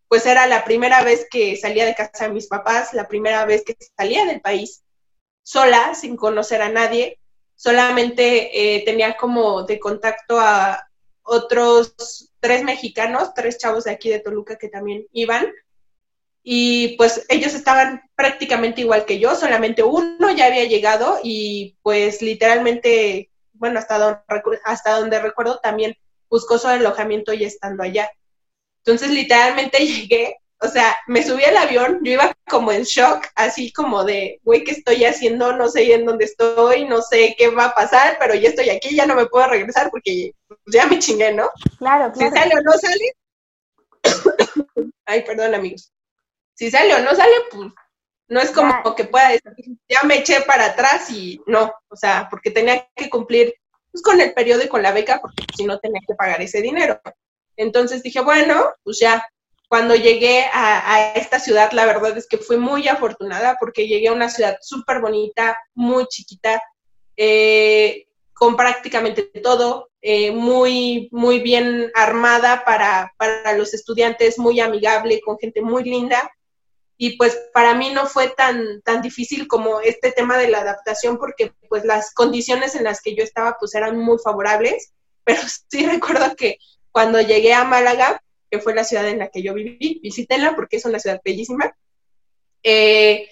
Speaker 2: pues era la primera vez que salía de casa de mis papás, la primera vez que salía del país sola, sin conocer a nadie, solamente eh, tenía como de contacto a otros tres mexicanos, tres chavos de aquí de Toluca que también iban, y pues ellos estaban prácticamente igual que yo, solamente uno ya había llegado y pues literalmente bueno, hasta donde, hasta donde recuerdo, también buscó su alojamiento y estando allá. Entonces, literalmente llegué, o sea, me subí al avión, yo iba como en shock, así como de, güey, ¿qué estoy haciendo? No sé en dónde estoy, no sé qué va a pasar, pero ya estoy aquí, ya no me puedo regresar porque ya me chingué, ¿no?
Speaker 3: Claro, claro.
Speaker 2: Si sale o no sale. Ay, perdón, amigos. Si sale o no sale, pues no es como que pueda decir, ya me eché para atrás y no, o sea, porque tenía que cumplir pues, con el periodo y con la beca, porque si no tenía que pagar ese dinero. Entonces dije, bueno, pues ya, cuando llegué a, esta ciudad, la verdad es que fui muy afortunada porque llegué a una ciudad súper bonita, muy chiquita, eh, con prácticamente todo, eh, muy, muy bien armada para, para los estudiantes, muy amigable, con gente muy linda y pues para mí no fue tan, tan difícil como este tema de la adaptación porque pues las condiciones en las que yo estaba pues eran muy favorables, pero sí recuerdo que cuando llegué a Málaga, que fue la ciudad en la que yo viví, visítenla porque es una ciudad bellísima, eh,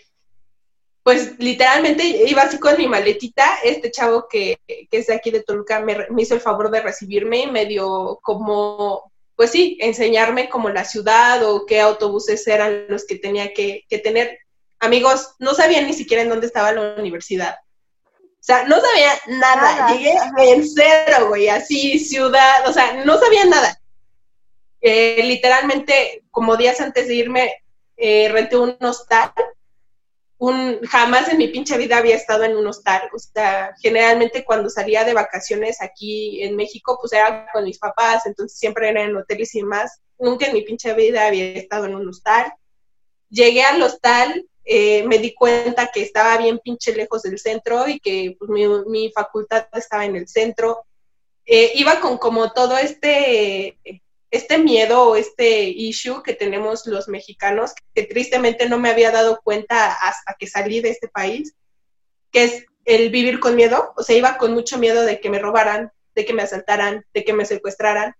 Speaker 2: pues literalmente iba así con mi maletita, este chavo que, es de aquí de Toluca me, hizo el favor de recibirme y me dio como pues sí, enseñarme como la ciudad o qué autobuses eran los que tenía que, tener. Amigos, no sabía ni siquiera en dónde estaba la universidad. O sea, no sabía nada. Llegué en cero, güey, así, ciudad, o sea, no sabía nada. Eh, literalmente, como días antes de irme, eh, renté un hostal. Un, jamás en mi pinche vida había estado en un hostal. O sea, generalmente cuando salía de vacaciones aquí en México, pues era con mis papás, entonces siempre era en hoteles y más. Nunca en mi pinche vida había estado en un hostal. Llegué al hostal, eh, me di cuenta que estaba bien pinche lejos del centro y que pues, mi, mi, facultad estaba en el centro. Eh, iba con como todo este este miedo o este issue que tenemos los mexicanos, que tristemente no me había dado cuenta hasta que salí de este país, que es el vivir con miedo, o sea, iba con mucho miedo de que me robaran, de que me asaltaran, de que me secuestraran,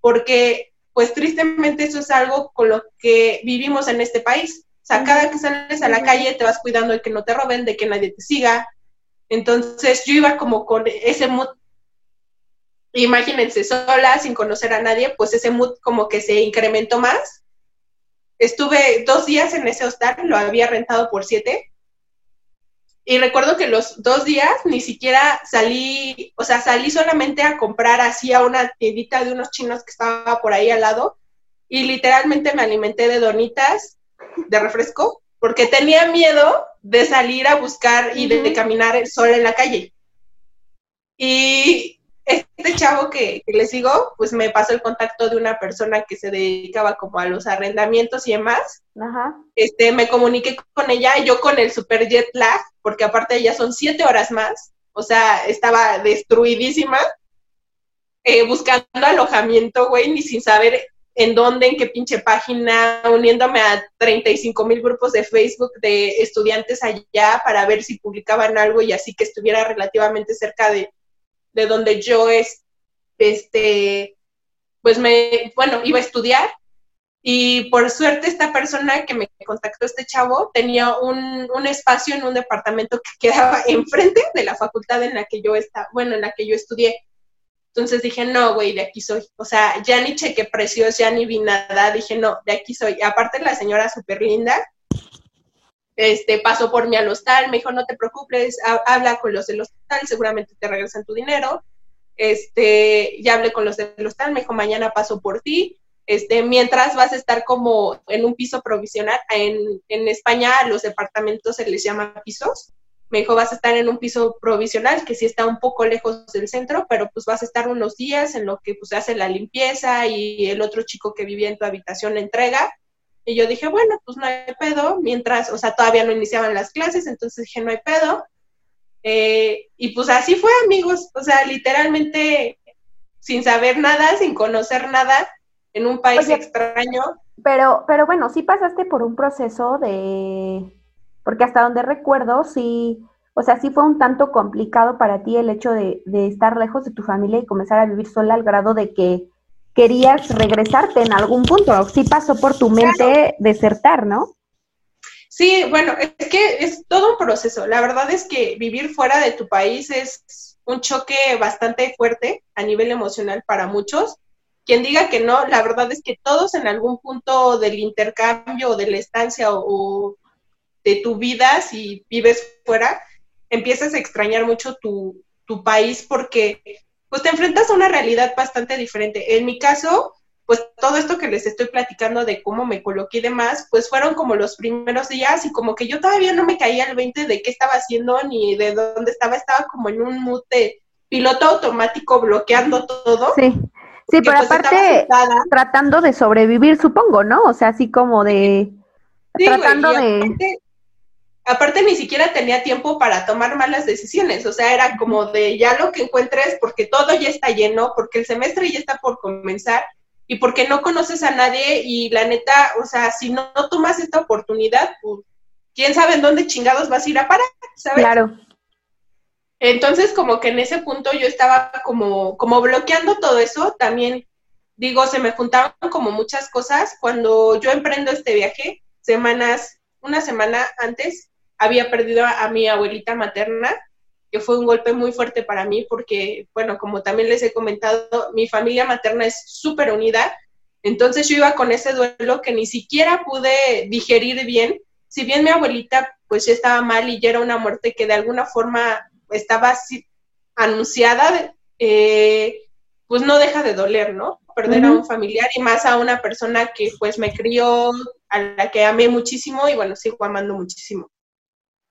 Speaker 2: porque pues tristemente eso es algo con lo que vivimos en este país. O sea, cada que sales a la calle te vas cuidando de que no te roben, de que nadie te siga. Entonces yo iba como con ese mood imagínense, sola, sin conocer a nadie, pues ese mood como que se incrementó más. Estuve dos días en ese hostal, lo había rentado por siete. Y recuerdo que los dos días ni siquiera salí, o sea, salí solamente a comprar así a una tiendita de unos chinos que estaba por ahí al lado y literalmente me alimenté de donitas de refresco porque tenía miedo de salir a buscar y de, de caminar sola en la calle. Y este chavo que, les digo, pues me pasó el contacto de una persona que se dedicaba como a los arrendamientos y demás. Ajá. Este, me comuniqué con ella, yo con el super jet lag, porque aparte ya son siete horas más, o sea, estaba destruidísima, eh, buscando alojamiento, güey, ni sin saber en dónde, en qué pinche página, uniéndome a 35 mil grupos de Facebook de estudiantes allá para ver si publicaban algo y así que estuviera relativamente cerca de de donde yo es, este, pues me, bueno, iba a estudiar y por suerte esta persona que me contactó, este chavo, tenía un, un, espacio en un departamento que quedaba enfrente de la facultad en la que yo estaba, bueno, en la que yo estudié. Entonces dije, no, güey, de aquí soy. O sea, ya ni chequé precios, ya ni vi nada. Dije, no, de aquí soy. Aparte, la señora súper linda, este, pasó por mí al hostal, me dijo, no te preocupes, habla con los del hostal, seguramente te regresan tu dinero. Este, ya hablé con los del hostal, me dijo, mañana paso por ti. Este, mientras vas a estar como en un piso provisional, en, en España los departamentos se les llama pisos. Me dijo, vas a estar en un piso provisional, que sí está un poco lejos del centro, pero pues vas a estar unos días en lo que pues se hace la limpieza y el otro chico que vivía en tu habitación entrega y yo dije, bueno, pues no hay pedo, mientras, o sea, todavía no iniciaban las clases, entonces dije, no hay pedo. Eh, y pues así fue, amigos, o sea, literalmente sin saber nada, sin conocer nada, en un país extraño.
Speaker 3: Pero, pero bueno, sí pasaste por un proceso de, porque hasta donde recuerdo, sí, o sea, sí fue un tanto complicado para ti el hecho de, de estar lejos de tu familia y comenzar a vivir sola al grado de que querías regresarte en algún punto. Sí pasó por tu mente desertar, ¿no?
Speaker 2: Sí, bueno, es que es todo un proceso. La verdad es que vivir fuera de tu país es un choque bastante fuerte a nivel emocional para muchos. Quien diga que no, la verdad es que todos en algún punto del intercambio o de la estancia o, de tu vida, si vives fuera, empiezas a extrañar mucho tu, tu país porque pues te enfrentas a una realidad bastante diferente. En mi caso, pues todo esto que les estoy platicando de cómo me coloqué y demás, pues fueron como los primeros días y como que yo todavía no me caía el 20 de qué estaba haciendo ni de dónde estaba, estaba como en un mood de piloto automático bloqueando todo.
Speaker 3: Sí. Sí, pero pues, aparte tratando de sobrevivir, supongo, ¿no? O sea, así como de tratando de
Speaker 2: aparte ni siquiera tenía tiempo para tomar malas decisiones, o sea, era como de ya lo que encuentres porque todo ya está lleno, porque el semestre ya está por comenzar y porque no conoces a nadie y la neta, o sea, si no, tomas esta oportunidad, pues quién sabe en dónde chingados vas a ir a parar, ¿sabes?
Speaker 3: Claro.
Speaker 2: Entonces, como que en ese punto yo estaba como, como bloqueando todo eso, también digo, se me juntaban como muchas cosas. Cuando yo emprendo este viaje, semanas, una semana antes, había perdido a, mi abuelita materna, que fue un golpe muy fuerte para mí porque, bueno, como también les he comentado, mi familia materna es súper unida, entonces yo iba con ese duelo que ni siquiera pude digerir bien, si bien mi abuelita pues ya estaba mal y ya era una muerte que de alguna forma estaba así, anunciada, eh, pues no deja de doler, ¿no? perder a un familiar y más a una persona que pues me crió, a la que amé muchísimo y bueno, sigo amando muchísimo.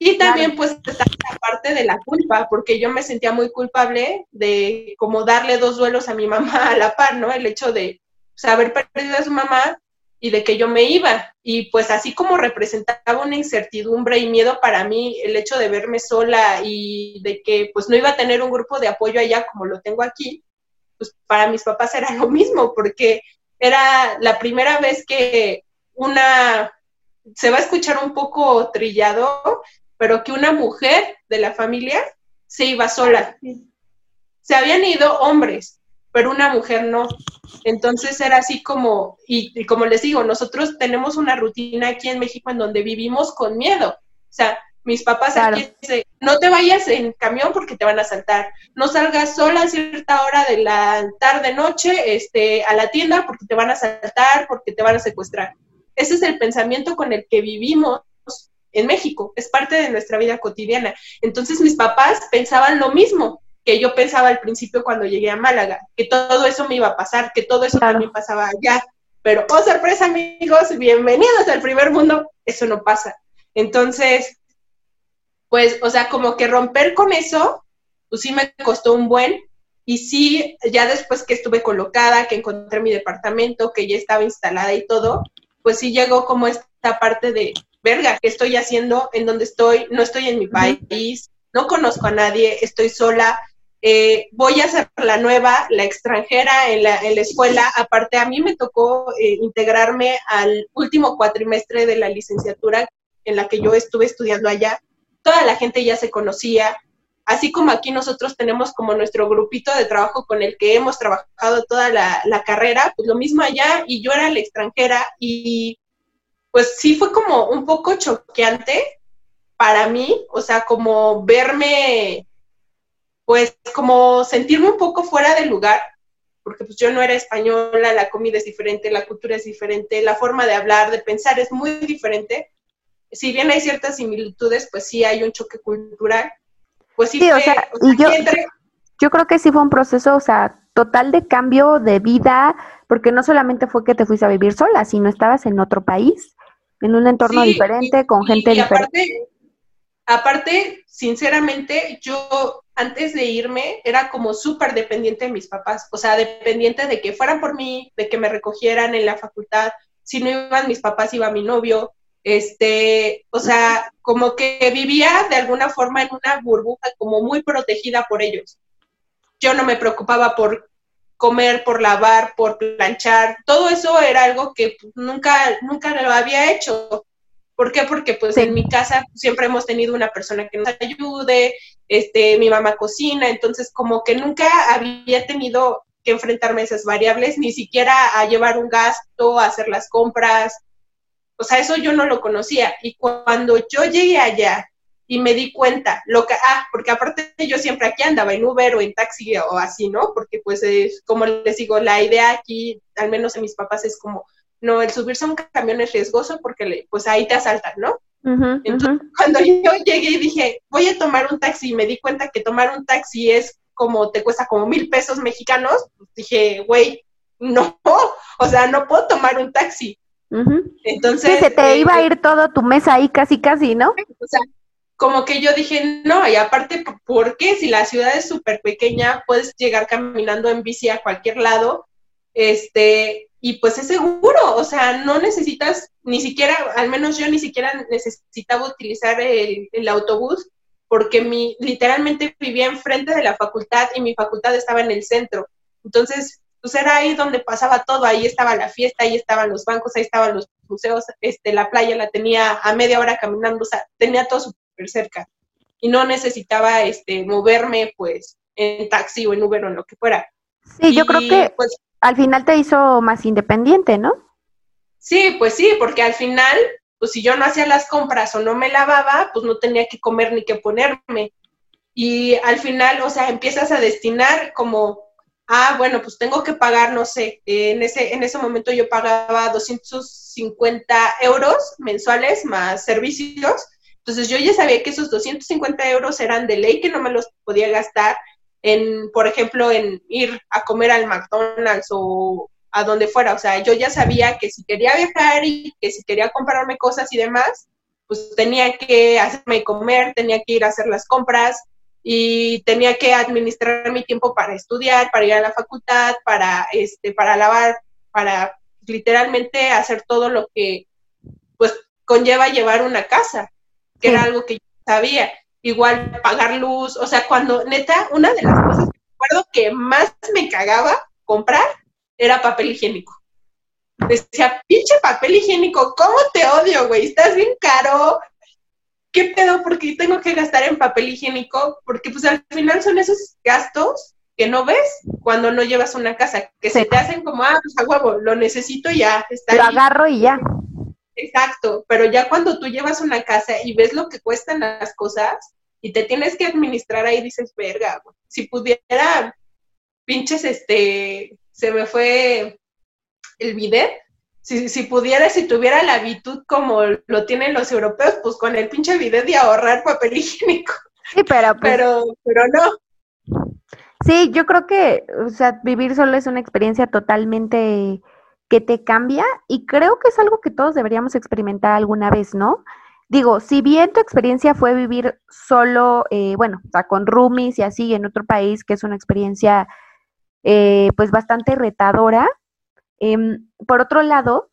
Speaker 2: Y también pues está la parte de la culpa, porque yo me sentía muy culpable de como darle dos duelos a mi mamá a la par, ¿no? El hecho de pues, perdido a su mamá y de que yo me iba. Y pues así como representaba una incertidumbre y miedo para mí, el hecho de verme sola y de que pues no iba a tener un grupo de apoyo allá como lo tengo aquí, pues para mis papás era lo mismo, porque era la primera vez que una, se va a escuchar un poco trillado, pero que una mujer de la familia se iba sola. Se habían ido hombres, pero una mujer no. Entonces era así como, y, como les digo, nosotros tenemos una rutina aquí en México en donde vivimos con miedo. O sea, mis papás aquí dicen, no te vayas en camión porque te van a asaltar, no salgas sola a cierta hora de la tarde noche este, a la tienda porque te van a asaltar, porque te van a secuestrar. Ese es el pensamiento con el que vivimos en México, es parte de nuestra vida cotidiana. Entonces mis papás pensaban lo mismo que yo pensaba al principio cuando llegué a Málaga, que todo eso me iba a pasar, que todo eso también pasaba allá. Pero, oh sorpresa amigos, bienvenidos al primer mundo, eso no pasa. Entonces, pues, o sea, como que romper con eso, pues sí me costó un buen, y sí, ya después que estuve colocada, que encontré mi departamento, que ya estaba instalada y todo, pues sí llegó como esta parte de, verga, ¿qué estoy haciendo? ¿En dónde estoy? No estoy en mi país, no conozco a nadie, estoy sola, eh, voy a ser la nueva, la extranjera en la, en la escuela. Aparte, a mí me tocó eh, integrarme al último cuatrimestre de la licenciatura en la que yo estuve estudiando allá. Toda la gente ya se conocía, así como aquí nosotros tenemos como nuestro grupito de trabajo con el que hemos trabajado toda la, la carrera, pues lo mismo allá y yo era la extranjera y pues sí fue como un poco choqueante para mí, o sea, como verme, pues como sentirme un poco fuera del lugar, porque pues yo no era española, la comida es diferente, la cultura es diferente, la forma de hablar, de pensar es muy diferente. Si bien hay ciertas similitudes, pues sí hay un choque cultural. Pues sí,
Speaker 3: o sea, yo, yo creo que sí fue un proceso, o sea, total de cambio de vida, porque no solamente fue que te fuiste a vivir sola, sino estabas en otro país en un entorno diferente, con gente diferente.
Speaker 2: Aparte, sinceramente, yo antes de irme era como súper dependiente de mis papás, o sea, dependiente de que fueran por mí, de que me recogieran en la facultad, si no iban mis papás, iba mi novio, este, o sea, como que vivía de alguna forma en una burbuja como muy protegida por ellos. Yo no me preocupaba por comer, por lavar, por planchar, todo eso era algo que nunca, nunca lo había hecho. ¿Por qué? Porque pues en mi casa siempre hemos tenido una persona que nos ayude, este, mi mamá cocina, entonces como que nunca había tenido que enfrentarme a esas variables, ni siquiera a llevar un gasto, a hacer las compras. O sea, eso yo no lo conocía. Y cuando yo llegué allá y me di cuenta, lo que, ah, porque aparte yo siempre aquí andaba en Uber o en taxi o así, ¿no? Porque pues es, como les digo, la idea aquí, al menos en mis papás, es como, no, el subirse a un camión es riesgoso porque pues ahí te asaltan, ¿no? Entonces, cuando yo llegué y dije, voy a tomar un taxi y me di cuenta que tomar un taxi es como, te cuesta como mil pesos mexicanos, pues dije, güey, no, o sea, no puedo tomar un taxi.
Speaker 3: Entonces... Sí, se te iba a eh, ir todo tu mesa ahí casi, casi, ¿no?
Speaker 2: O sea, como que yo dije, no, y aparte, ¿por qué? Si la ciudad es súper pequeña, puedes llegar caminando en bici a cualquier lado, este, y pues es seguro, o sea, no necesitas, ni siquiera, al menos yo ni siquiera necesitaba utilizar el, autobús, porque mi, literalmente vivía enfrente de la facultad y mi facultad estaba en el centro. Entonces, pues era ahí donde pasaba todo, ahí estaba la fiesta, ahí estaban los bancos, ahí estaban los museos, este, la playa la tenía a media hora caminando, o sea, tenía todo cerca y no necesitaba este moverme pues en taxi o en Uber o en lo que fuera.
Speaker 3: Sí, yo creo que pues, al final te hizo más independiente, ¿no?
Speaker 2: Sí, pues sí, porque al final, pues si yo no hacía las compras o no me lavaba, pues no tenía que comer ni que ponerme. Y al final, o sea, empiezas a destinar como, ah, bueno, pues tengo que pagar, no sé, en ese, en ese momento yo pagaba 250 euros mensuales más servicios entonces yo ya sabía que esos 250 euros eran de ley, que no me los podía gastar en, por ejemplo, en ir a comer al McDonald's o a donde fuera. O sea, yo ya sabía que si quería viajar y que si quería comprarme cosas y demás, pues tenía que hacerme comer, tenía que ir a hacer las compras y tenía que administrar mi tiempo para estudiar, para ir a la facultad, para este, para lavar, para literalmente hacer todo lo que pues conlleva llevar una casa, que era algo que yo sabía. Igual pagar luz, o sea, cuando neta, una de las cosas que recuerdo que más me cagaba comprar era papel higiénico. Decía, pinche papel higiénico, ¿cómo te odio, güey? Estás bien caro. ¿Qué pedo? Porque tengo que gastar en papel higiénico, porque pues al final son esos gastos que no ves cuando no llevas una casa, que se te hacen como, ah, pues a huevo, lo necesito y ya. Está
Speaker 3: lo agarro y ya.
Speaker 2: Exacto, pero ya cuando tú llevas una casa y ves lo que cuestan las cosas y te tienes que administrar ahí, dices, verga, si pudiera, pinches, este, se me fue el bidet, si, si pudiera, si tuviera la habitud como lo tienen los europeos, pues con el pinche bidet y ahorrar papel higiénico.
Speaker 3: Sí, pero pues,
Speaker 2: pero, pero no.
Speaker 3: Sí, yo creo que, o sea, vivir solo es una experiencia totalmente que te cambia y creo que es algo que todos deberíamos experimentar alguna vez, ¿no? Digo, si bien tu experiencia fue vivir solo, eh, bueno, o sea, con roomies y así en otro país, que es una experiencia eh, pues bastante retadora, em, por otro lado,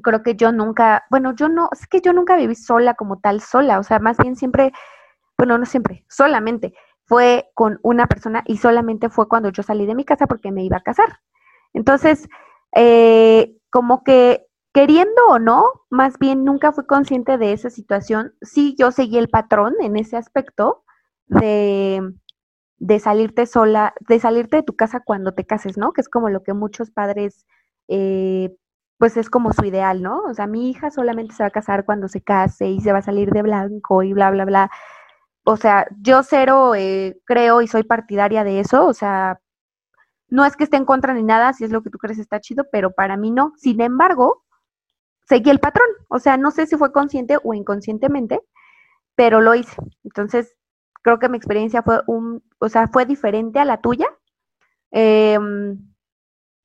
Speaker 3: creo que yo nunca, bueno, yo no, es que yo nunca viví sola como tal, sola, o sea, más bien siempre, bueno, no siempre, solamente fue con una persona y solamente fue cuando yo salí de mi casa porque me iba a casar. Entonces, eh, como que queriendo o no, más bien nunca fui consciente de esa situación. Sí, yo seguí el patrón en ese aspecto de, de salirte sola, de salirte de tu casa cuando te cases, ¿no? Que es como lo que muchos padres, eh, pues es como su ideal, ¿no? O sea, mi hija solamente se va a casar cuando se case y se va a salir de blanco y bla, bla, bla o sea, yo cero eh, creo y soy partidaria de eso, o sea, no es que esté en contra ni nada, si es lo que tú crees está chido, pero para mí no. Sin embargo, seguí el patrón, o sea, no sé si fue consciente o inconscientemente, pero lo hice. Entonces, creo que mi experiencia fue un, o sea, fue diferente a la tuya, em,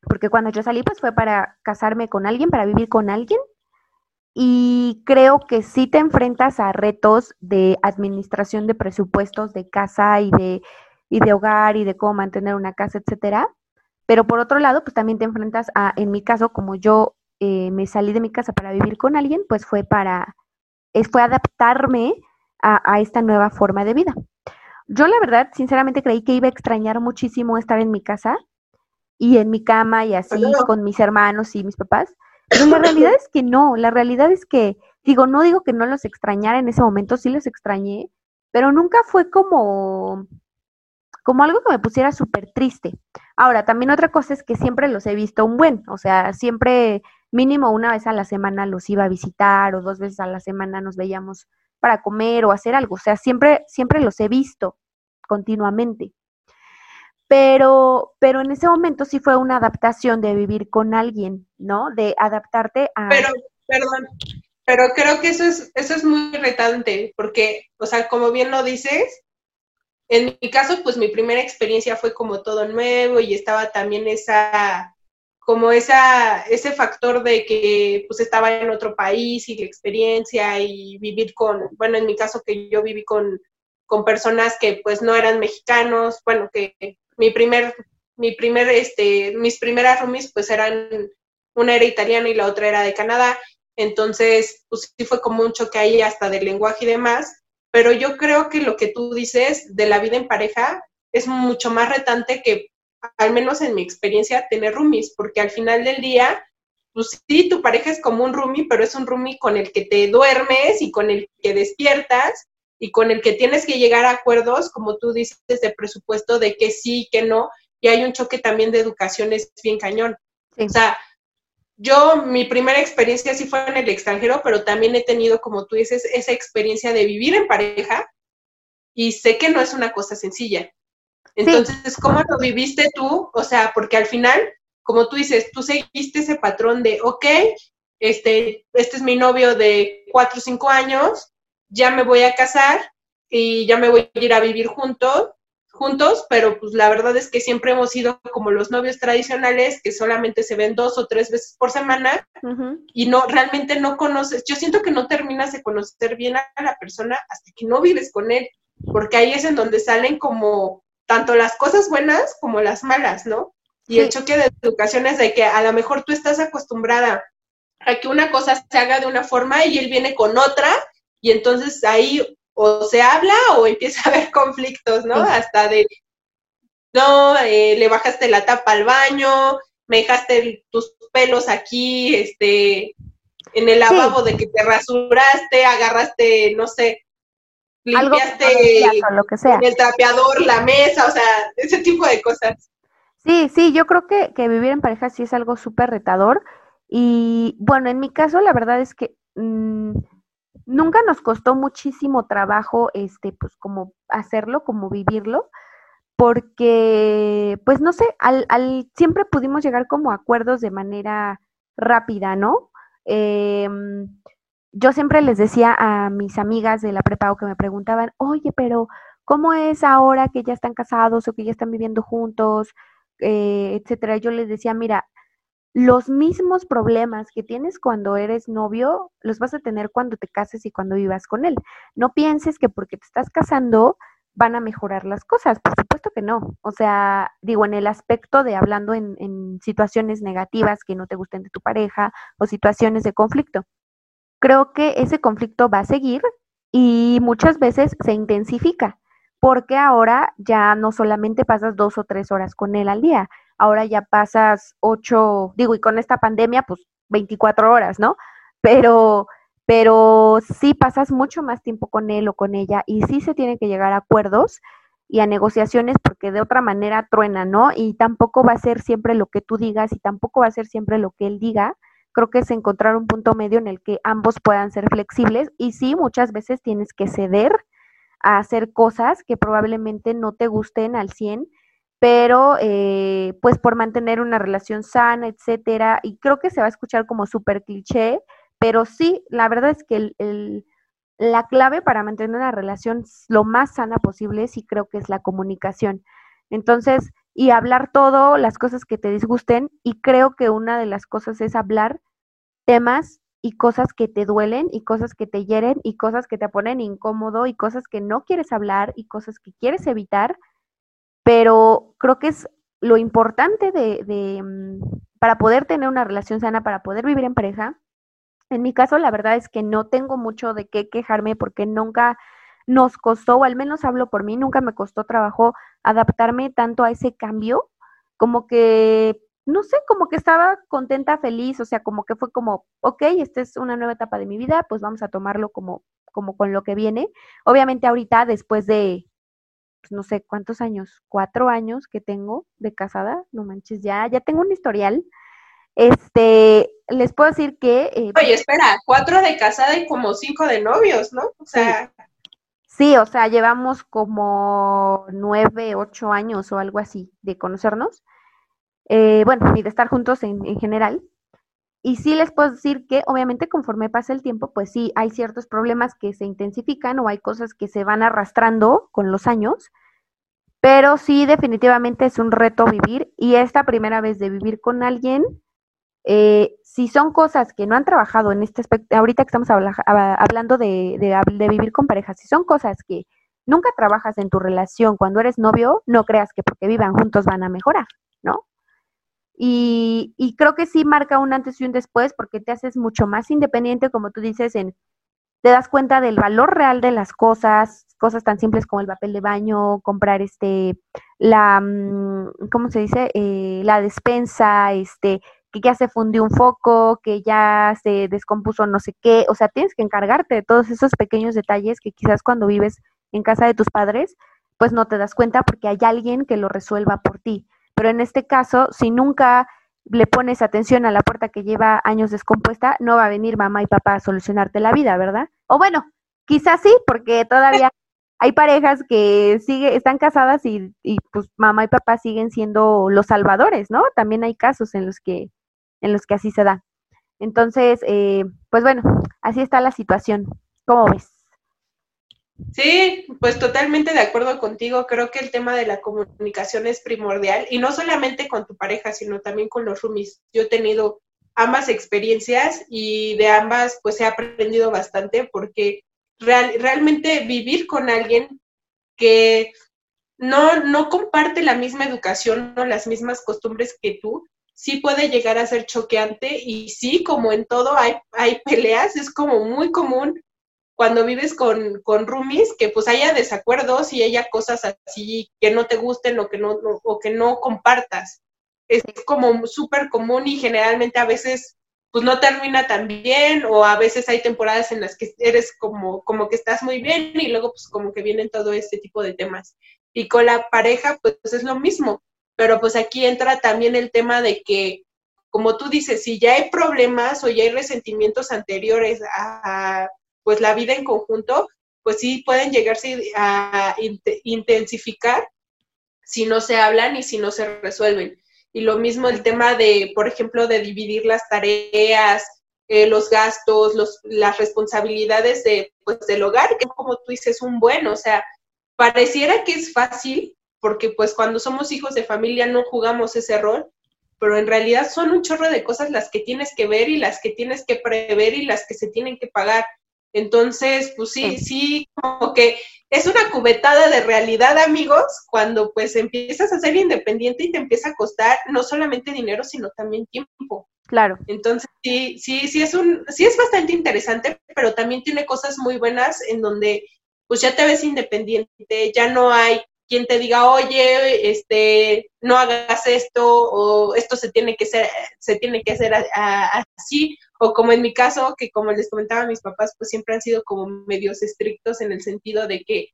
Speaker 3: porque cuando yo salí, pues fue para casarme con alguien, para vivir con alguien, y creo que sí te enfrentas a retos de administración de presupuestos de casa y de, y de hogar y de cómo mantener una casa, etcétera. Pero por otro lado, pues también te enfrentas a, en mi caso, como yo eh, me salí de mi casa para vivir con alguien, pues fue para, fue adaptarme a, a esta nueva forma de vida. Yo la verdad, sinceramente creí que iba a extrañar muchísimo estar en mi casa y en mi cama y así con mis hermanos y mis papás, pero la realidad es que no, la realidad es que, digo, no digo que no los extrañara en ese momento, sí los extrañé, pero nunca fue como, como algo que me pusiera súper triste. Ahora, también otra cosa es que siempre los he visto un buen, o sea, siempre mínimo una vez a la semana los iba a visitar o dos veces a la semana nos veíamos para comer o hacer algo, o sea, siempre, siempre los he visto continuamente pero, pero en ese momento sí fue una adaptación de vivir con alguien, ¿no? De adaptarte a...
Speaker 2: Pero, perdón, pero creo que eso es, eso es muy retante, porque, o sea, como bien lo dices, en mi caso, pues mi primera experiencia fue como todo nuevo y estaba también esa, como esa, ese factor de que pues estaba en otro país y la experiencia y vivir con, bueno, en mi caso que yo viví con, con personas que pues no eran mexicanos, bueno, que mi primer, mi primer, este, mis primeras roomies pues eran, una era italiana y la otra era de Canadá, entonces pues sí fue como un choque ahí hasta del lenguaje y demás, pero yo creo que lo que tú dices de la vida en pareja es mucho más retante que, al menos en mi experiencia, tener roomies, porque al final del día, pues sí, tu pareja es como un roomie, pero es un roomie con el que te duermes y con el que despiertas y con el que tienes que llegar a acuerdos, como tú dices, de presupuesto, de que sí, que no, y hay un choque también de educación, es bien cañón. O sea, yo, mi primera experiencia sí fue en el extranjero, pero también he tenido, como tú dices, esa experiencia de vivir en pareja y sé que no es una cosa sencilla. Entonces, ¿cómo lo viviste tú? O sea, porque al final, como tú dices, tú seguiste ese patrón de, ok, este, este es mi novio de cuatro o cinco años, ya me voy a casar y ya me voy a ir a vivir juntos juntos, pero pues la verdad es que siempre hemos sido como los novios tradicionales que solamente se ven dos o tres veces por semana y no realmente no conoces, yo siento que no terminas de conocer bien a la persona hasta que no vives con él, porque ahí es en donde salen como tanto las cosas buenas como las malas, ¿no? Y el choque de educación es de que a lo mejor tú estás acostumbrada a que una cosa se haga de una forma y él viene con otra y entonces ahí o se habla o empieza a haber conflictos, ¿no? Hasta de, no, eh, le bajaste la tapa al baño, me dejaste tus pelos aquí, este, en el lavabo de que te rasuraste, agarraste, no sé, limpiaste
Speaker 3: lo que sea.
Speaker 2: el trapeador, la mesa, o sea, ese tipo de cosas.
Speaker 3: Sí, sí, yo creo que, que vivir en pareja sí es algo súper retador. Y bueno, en mi caso, la verdad es que mm, nunca nos costó muchísimo trabajo, este, pues como hacerlo, como vivirlo, porque, pues no sé, al, al siempre pudimos llegar como a acuerdos de manera rápida, ¿no? Em, yo siempre les decía a mis amigas de la prepa que me preguntaban, oye, pero ¿cómo es ahora que ya están casados o que ya están viviendo juntos, eh, etcétera? Yo les decía, mira, los mismos problemas que tienes cuando eres novio, los vas a tener cuando te cases y cuando vivas con él. No pienses que porque te estás casando van a mejorar las cosas, por supuesto que no. O sea, digo, en el aspecto de hablando en, situaciones negativas que no te gusten de tu pareja o situaciones de conflicto. Creo que ese conflicto va a seguir y muchas veces se intensifica porque ahora ya no solamente pasas dos o tres horas con él al día, ahora ya pasas ocho, digo, y con esta pandemia, pues 24 horas, ¿no? Pero, pero sí pasas mucho más tiempo con él o con ella y sí se tienen que llegar a acuerdos y a negociaciones porque de otra manera truena, ¿no? Y tampoco va a ser siempre lo que tú digas y tampoco va a ser siempre lo que él diga. Creo que es encontrar un punto medio en el que ambos puedan ser flexibles y sí, muchas veces tienes que ceder a hacer cosas que probablemente no te gusten al 100 pero eh, pues por mantener una relación sana, etcétera, y creo que se va a escuchar como súper cliché, pero sí, la verdad es que el, la clave para mantener una relación lo más sana posible sí creo que es la comunicación. Entonces, y hablar todo, las cosas que te disgusten, y creo que una de las cosas es hablar temas y cosas que te duelen y cosas que te hieren y cosas que te ponen incómodo y cosas que no quieres hablar y cosas que quieres evitar pero creo que es lo importante de, mm, para poder tener una relación sana, para poder vivir en pareja. En mi caso, la verdad es que no tengo mucho de qué quejarme porque nunca nos costó, o al menos hablo por mí, nunca me costó trabajo adaptarme tanto a ese cambio, como que, no sé, como que estaba contenta, feliz, o sea, como que fue como, ok, esta es una nueva etapa de mi vida, pues vamos a tomarlo como, como con lo que viene. Obviamente ahorita, después de no sé cuántos años, cuatro años que tengo de casada, no manches, ya, ya tengo un historial. Este, les puedo decir que...
Speaker 2: Eh, Oye, espera, cuatro de casada y como cinco de novios, ¿no? O sea...
Speaker 3: Sí. o sea, llevamos como nueve, ocho años o algo así de conocernos. Eh, bueno, y de estar juntos en, en general. Y sí les puedo decir que obviamente conforme pasa el tiempo, pues sí, hay ciertos problemas que se intensifican o hay cosas que se van arrastrando con los años, pero sí definitivamente es un reto vivir y esta primera vez de vivir con alguien, eh, si son cosas que no han trabajado en este aspecto, ahorita que estamos hablando de, de vivir con parejas, si son cosas que nunca trabajas en tu relación cuando eres novio, no creas que porque vivan juntos van a mejorar, ¿no? Y, creo que sí marca un antes y un después porque te haces mucho más independiente, como tú dices, en te das cuenta del valor real de las cosas, cosas tan simples como el papel de baño, comprar este, la, mm, ¿cómo se dice? Eh, la despensa, este, que ya se fundió un foco, que ya se descompuso no sé qué, o sea, tienes que encargarte de todos esos pequeños detalles que quizás cuando vives en casa de tus padres, pues no te das cuenta porque hay alguien que lo resuelva por ti. Pero en este caso, si nunca le pones atención a la puerta que lleva años descompuesta, no va a venir mamá y papá a solucionarte la vida, ¿verdad? O bueno, quizás sí, porque todavía hay parejas que sigue, están casadas y, y, pues mamá y papá siguen siendo los salvadores, ¿no? También hay casos en los que, en los que así se da. Entonces, eh, pues bueno, así está la situación. ¿Cómo ves?
Speaker 2: Sí, pues totalmente de acuerdo contigo. Creo que el tema de la comunicación es primordial y no solamente con tu pareja, sino también con los roomies. Yo he tenido ambas experiencias y de ambas pues he aprendido bastante porque realmente vivir con alguien que no, no comparte la misma educación o las mismas costumbres que tú, sí puede llegar a ser choqueante y sí, como en todo hay, hay peleas, es como muy común cuando vives con, con roomies que pues haya desacuerdos y haya cosas así que no te gusten o que no, o que no compartas. Es como súper común y generalmente a veces pues no termina tan bien o a veces hay temporadas en las que eres como, como que estás muy bien y luego pues como que vienen todo este tipo de temas. Y con la pareja pues es lo mismo, pero pues aquí entra también el tema de que, como tú dices, si ya hay problemas o ya hay resentimientos anteriores a, pues la vida en conjunto, pues sí pueden llegarse a intensificar si no se hablan y si no se resuelven. Y lo mismo el tema de, por ejemplo, de dividir las tareas, eh, los gastos, los, las responsabilidades de, pues, del hogar, que como tú dices, un buen, o sea, pareciera que es fácil, porque pues cuando somos hijos de familia no jugamos ese rol, pero en realidad son un chorro de cosas las que tienes que ver y las que tienes que prever y las que se tienen que pagar. Entonces, pues sí, sí, como que es una cubetada de realidad, amigos, cuando pues empiezas a ser independiente y te empieza a costar no solamente dinero, sino también tiempo.
Speaker 3: Claro.
Speaker 2: Entonces, sí, sí, sí es un, sí es bastante interesante, pero también tiene cosas muy buenas en donde pues ya te ves independiente, ya no hay quien te diga, oye, este, no hagas esto, o esto se tiene que ser, se tiene que hacer así, o como en mi caso, que como les comentaba, mis papás pues siempre han sido como medios estrictos en el sentido de que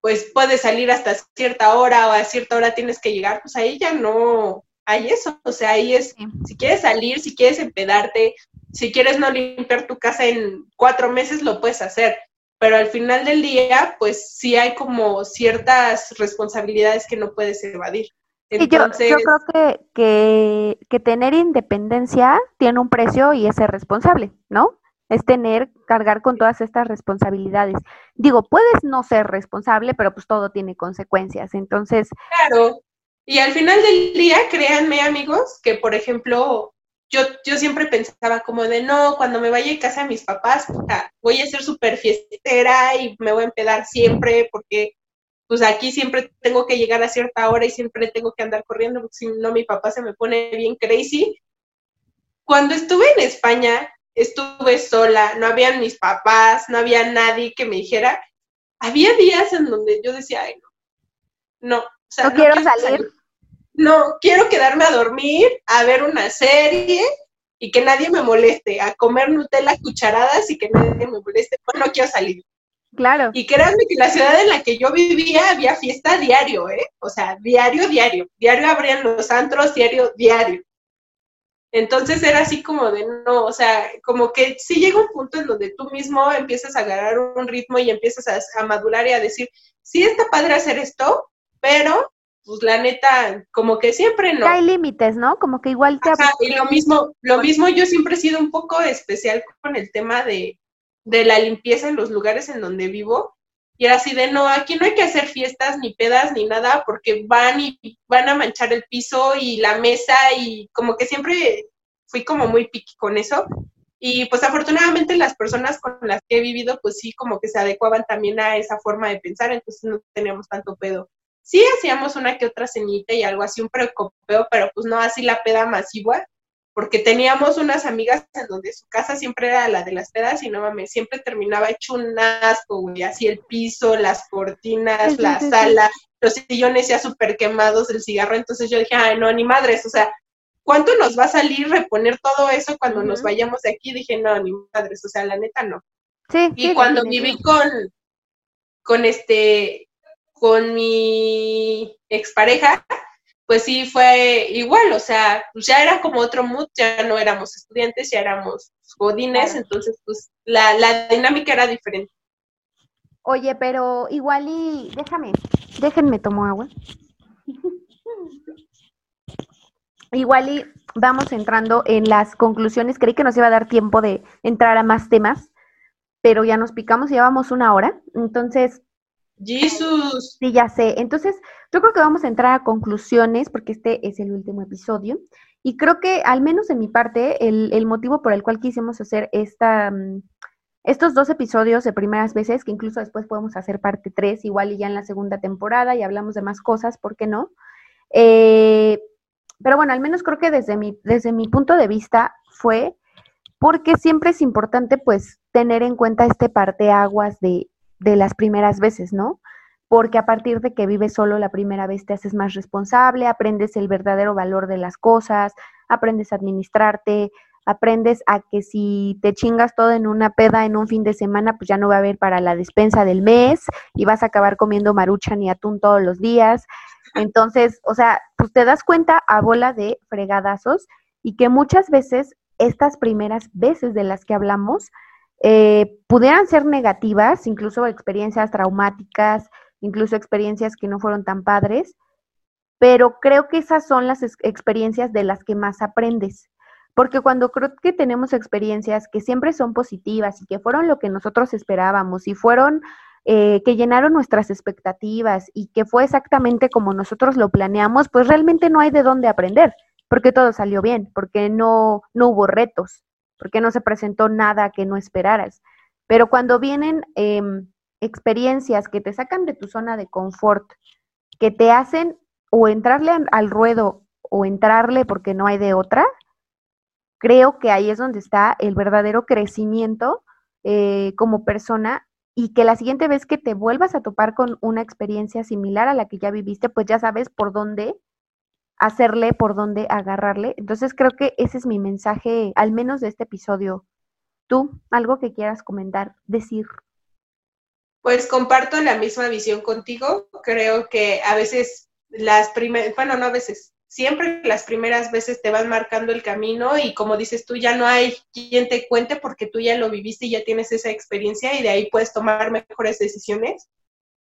Speaker 2: pues puedes salir hasta cierta hora o a cierta hora tienes que llegar, pues ahí ya no hay eso, o sea, ahí es, si quieres salir, si quieres empedarte, si quieres no limpiar tu casa en cuatro meses, lo puedes hacer, pero al final del día, pues sí hay como ciertas responsabilidades que no puedes evadir.
Speaker 3: Entonces, yo, creo que, que, tener independencia tiene un precio y es ser responsable, ¿no? Es tener, cargar con todas estas responsabilidades. Digo, puedes no ser responsable, pero pues todo tiene consecuencias. Entonces.
Speaker 2: Claro. Y al final del día, créanme, amigos, que por ejemplo, yo, yo siempre pensaba como de, no, cuando me vaya a casa de mis papás, voy a ser súper fiestera y me voy a empedar siempre porque pues aquí siempre tengo que llegar a cierta hora y siempre tengo que andar corriendo porque si no mi papá se me pone bien crazy. Cuando estuve en España, estuve sola, no habían mis papás, no había nadie que me dijera. Había días en donde yo decía, ay, no, no, o
Speaker 3: sea, no, quiero, salir
Speaker 2: no, quiero quedarme a dormir, a ver una serie y que nadie me moleste, a comer Nutella cucharadas y que nadie me moleste, pues no quiero salir.
Speaker 3: Claro.
Speaker 2: Y créanme que la ciudad en la que yo vivía había fiesta diario, ¿eh? O sea, diario, diario. Diario abrían los antros, diario, diario. Entonces era así como de no, o sea, como que sí llega un punto en donde tú mismo empiezas a agarrar un ritmo y empiezas a, a madurar y a decir, sí está padre hacer esto, pero pues la neta, como que siempre no.
Speaker 3: Hay límites, ¿no? Como que igual te...
Speaker 2: y lo mismo, lo mismo yo siempre he sido un poco especial con el tema de, de la limpieza en los lugares en donde vivo. Y era así de, no, aquí no hay que hacer fiestas, ni pedas, ni nada, porque van y van a manchar el piso y la mesa y como que siempre fui como muy piqui con eso. Y pues afortunadamente las personas con las que he vivido, pues sí, como que se adecuaban también a esa forma de pensar, entonces no teníamos tanto pedo sí hacíamos una que otra cenita y algo así, un precopeo, pero pues no así la peda masiva, porque teníamos unas amigas en donde su casa siempre era la de las pedas y no mames, siempre terminaba hecho un asco, güey, así el piso, las cortinas, la sala, los sillones ya súper quemados del cigarro, entonces yo dije, ay, no, ni madres, o sea, ¿cuánto nos va a salir reponer todo eso cuando nos vayamos de aquí? Dije, no, ni madres, o sea, la neta no.
Speaker 3: Sí,
Speaker 2: y cuando viví con, con este, con mi expareja, pues sí fue igual, o sea, pues ya era como otro mood, ya no éramos estudiantes, ya éramos godines, entonces pues la, la dinámica era diferente.
Speaker 3: Oye, pero igual y déjame, déjenme tomo agua. igual y vamos entrando en las conclusiones. Creí que nos iba a dar tiempo de entrar a más temas, pero ya nos picamos, llevamos una hora. Entonces,
Speaker 2: Jesús.
Speaker 3: Sí, ya sé. Entonces, yo creo que vamos a entrar a conclusiones porque este es el último episodio. Y creo que, al menos en mi parte, el, el motivo por el cual quisimos hacer esta, mm, estos dos episodios de primeras veces, que incluso después podemos hacer parte tres, igual y ya en la segunda temporada y hablamos de más cosas, ¿por qué no? Eh, pero bueno, al menos creo que desde mi, desde mi punto de vista fue porque siempre es importante pues tener en cuenta este parteaguas de, de las primeras veces, ¿no? Porque a partir de que vives solo la primera vez te haces más responsable, aprendes el verdadero valor de las cosas, aprendes a administrarte, aprendes a que si te chingas todo en una peda en un fin de semana, pues ya no va a haber para la despensa del mes y vas a acabar comiendo maruchan y atún todos los días. Entonces, o sea, pues te das cuenta a bola de fregadazos y que muchas veces estas primeras veces de las que hablamos eh, pudieran ser negativas, incluso experiencias traumáticas, incluso experiencias que no fueron tan padres, pero creo que esas son las experiencias de las que más aprendes. Porque cuando creo que tenemos experiencias que siempre son positivas y que fueron lo que nosotros esperábamos y fueron eh, que llenaron nuestras expectativas y que fue exactamente como nosotros lo planeamos, pues realmente no hay de dónde aprender, porque todo salió bien, porque no, no hubo retos, porque no se presentó nada que no esperaras. Pero cuando vienen em, experiencias que te sacan de tu zona de confort, que te hacen o entrarle al ruedo o entrarle porque no hay de otra, creo que ahí es donde está el verdadero crecimiento eh, como persona y que la siguiente vez que te vuelvas a topar con una experiencia similar a la que ya viviste, pues ya sabes por dónde hacerle, por dónde agarrarle. Entonces creo que ese es mi mensaje, al menos de este episodio. ¿Tú algo que quieras comentar, decir?
Speaker 2: Pues comparto la misma visión contigo. Creo que a veces las primeras, bueno, no a veces, siempre las primeras veces te van marcando el camino y como dices tú, ya no hay quien te cuente porque tú ya lo viviste y ya tienes esa experiencia y de ahí puedes tomar mejores decisiones.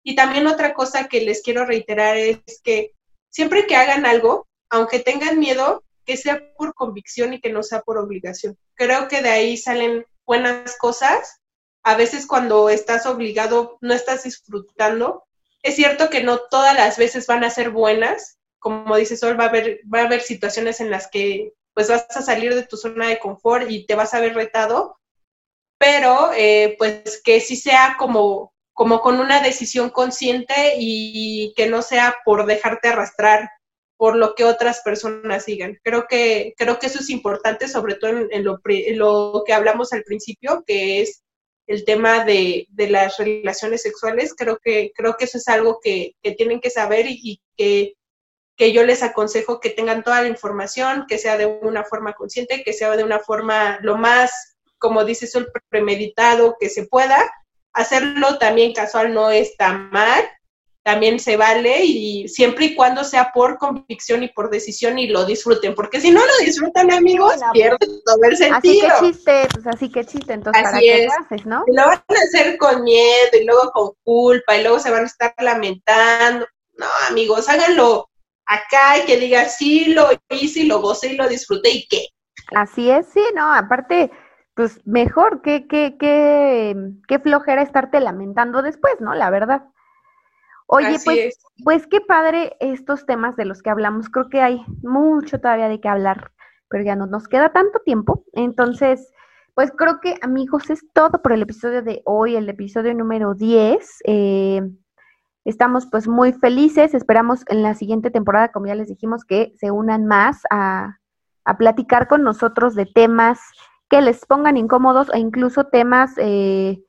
Speaker 2: Y también otra cosa que les quiero reiterar es que siempre que hagan algo, aunque tengan miedo, que sea por convicción y que no sea por obligación. Creo que de ahí salen buenas cosas. A veces cuando estás obligado, no estás disfrutando. Es cierto que no todas las veces van a ser buenas, como dice Sol, va a haber, va a haber situaciones en las que pues vas a salir de tu zona de confort y te vas a ver retado, pero eh, pues que sí sea como, como con una decisión consciente y que no sea por dejarte arrastrar por lo que otras personas digan. Creo que, creo que eso es importante, sobre todo en, lo, que hablamos al principio, que es el tema de, de, las relaciones sexuales. Creo que, creo que eso es algo que, que tienen que saber y, que que yo les aconsejo que tengan toda la información, que sea de una forma consciente, que sea de una forma lo más, como dices, premeditado que se pueda. Hacerlo también casual no está mal, también se vale y siempre y cuando sea por convicción y por decisión y lo disfruten, porque si no lo disfrutan amigos, pierden todo el sentido.
Speaker 3: Así que chiste, pues así que chiste, entonces
Speaker 2: ¿para qué lo haces, no? Y lo van a hacer con miedo y luego con culpa y luego se van a estar lamentando. No, amigos, háganlo acá y que diga, sí, lo hice y lo gocé y lo disfruté y qué.
Speaker 3: Así es, sí, no, aparte, pues mejor que, que, que, qué flojera estarte lamentando después, ¿no? La verdad. Oye, pues, pues qué padre estos temas de los que hablamos. Creo que hay mucho todavía de qué hablar, pero ya no nos queda tanto tiempo. Entonces, pues creo que amigos, es todo por el episodio de hoy, el episodio número 10. Eh, Estamos pues muy felices, esperamos en la siguiente temporada, como ya les dijimos, que se unan más a, platicar con nosotros de temas que les pongan incómodos e incluso temas eh,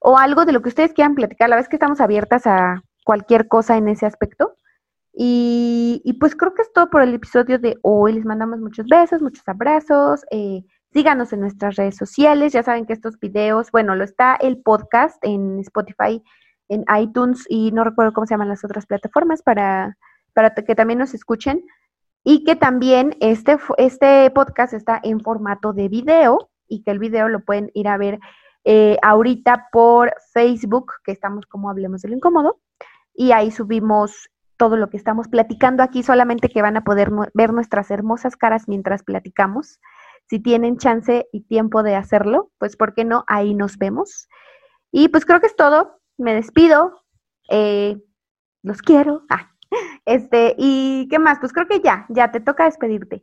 Speaker 3: o algo de lo que ustedes quieran platicar. La vez que estamos abiertas a cualquier cosa en ese aspecto. Y, pues creo que es todo por el episodio de hoy. Les mandamos muchos besos, muchos abrazos. Eh, síganos en nuestras redes sociales. Ya saben que estos videos, bueno, lo está el podcast en Spotify en iTunes y no recuerdo cómo se llaman las otras plataformas para, para que también nos escuchen. Y que también este, este podcast está en formato de video y que el video lo pueden ir a ver eh, ahorita por Facebook, que estamos como Hablemos de lo Incómodo. Y ahí subimos todo lo que estamos platicando aquí, solamente que van a poder ver nuestras hermosas caras mientras platicamos. Si tienen chance y tiempo de hacerlo, pues ¿por qué no? Ahí nos vemos. Y pues creo que es todo. Me despido. Eh, los quiero. Ah, este, y qué más, pues creo que ya, ya te toca despedirte.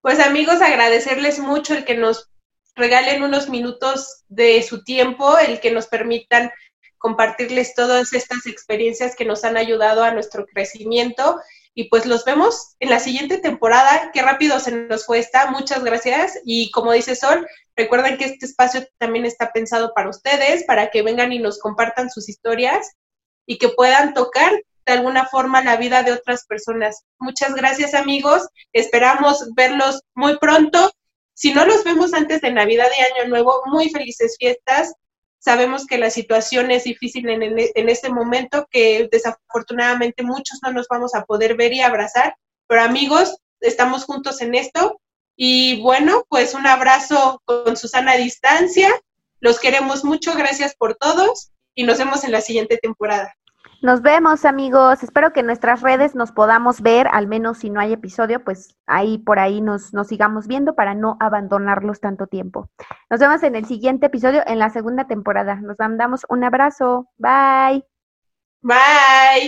Speaker 2: Pues amigos, agradecerles mucho el que nos regalen unos minutos de su tiempo, el que nos permitan compartirles todas estas experiencias que nos han ayudado a nuestro crecimiento. Y pues los vemos en la siguiente temporada. Qué rápido se nos fue esta. Muchas gracias. Y como dice Sol, recuerden que este espacio también está pensado para ustedes, para que vengan y nos compartan sus historias y que puedan tocar de alguna forma la vida de otras personas. Muchas gracias amigos. Esperamos verlos muy pronto. Si no los vemos antes de Navidad y Año Nuevo, muy felices fiestas Sabemos que la situación es difícil en, en, este momento, que desafortunadamente muchos no nos vamos a poder ver y abrazar, pero amigos, estamos juntos en esto. Y bueno, pues un abrazo con Susana a distancia. Los queremos mucho, gracias por todos y nos vemos en la siguiente temporada.
Speaker 3: Nos vemos amigos, espero que en nuestras redes nos podamos ver, al menos si no hay episodio, pues ahí por ahí nos, nos sigamos viendo para no abandonarlos tanto tiempo. Nos vemos en el siguiente episodio, en la segunda temporada. Nos mandamos un abrazo, bye.
Speaker 2: Bye.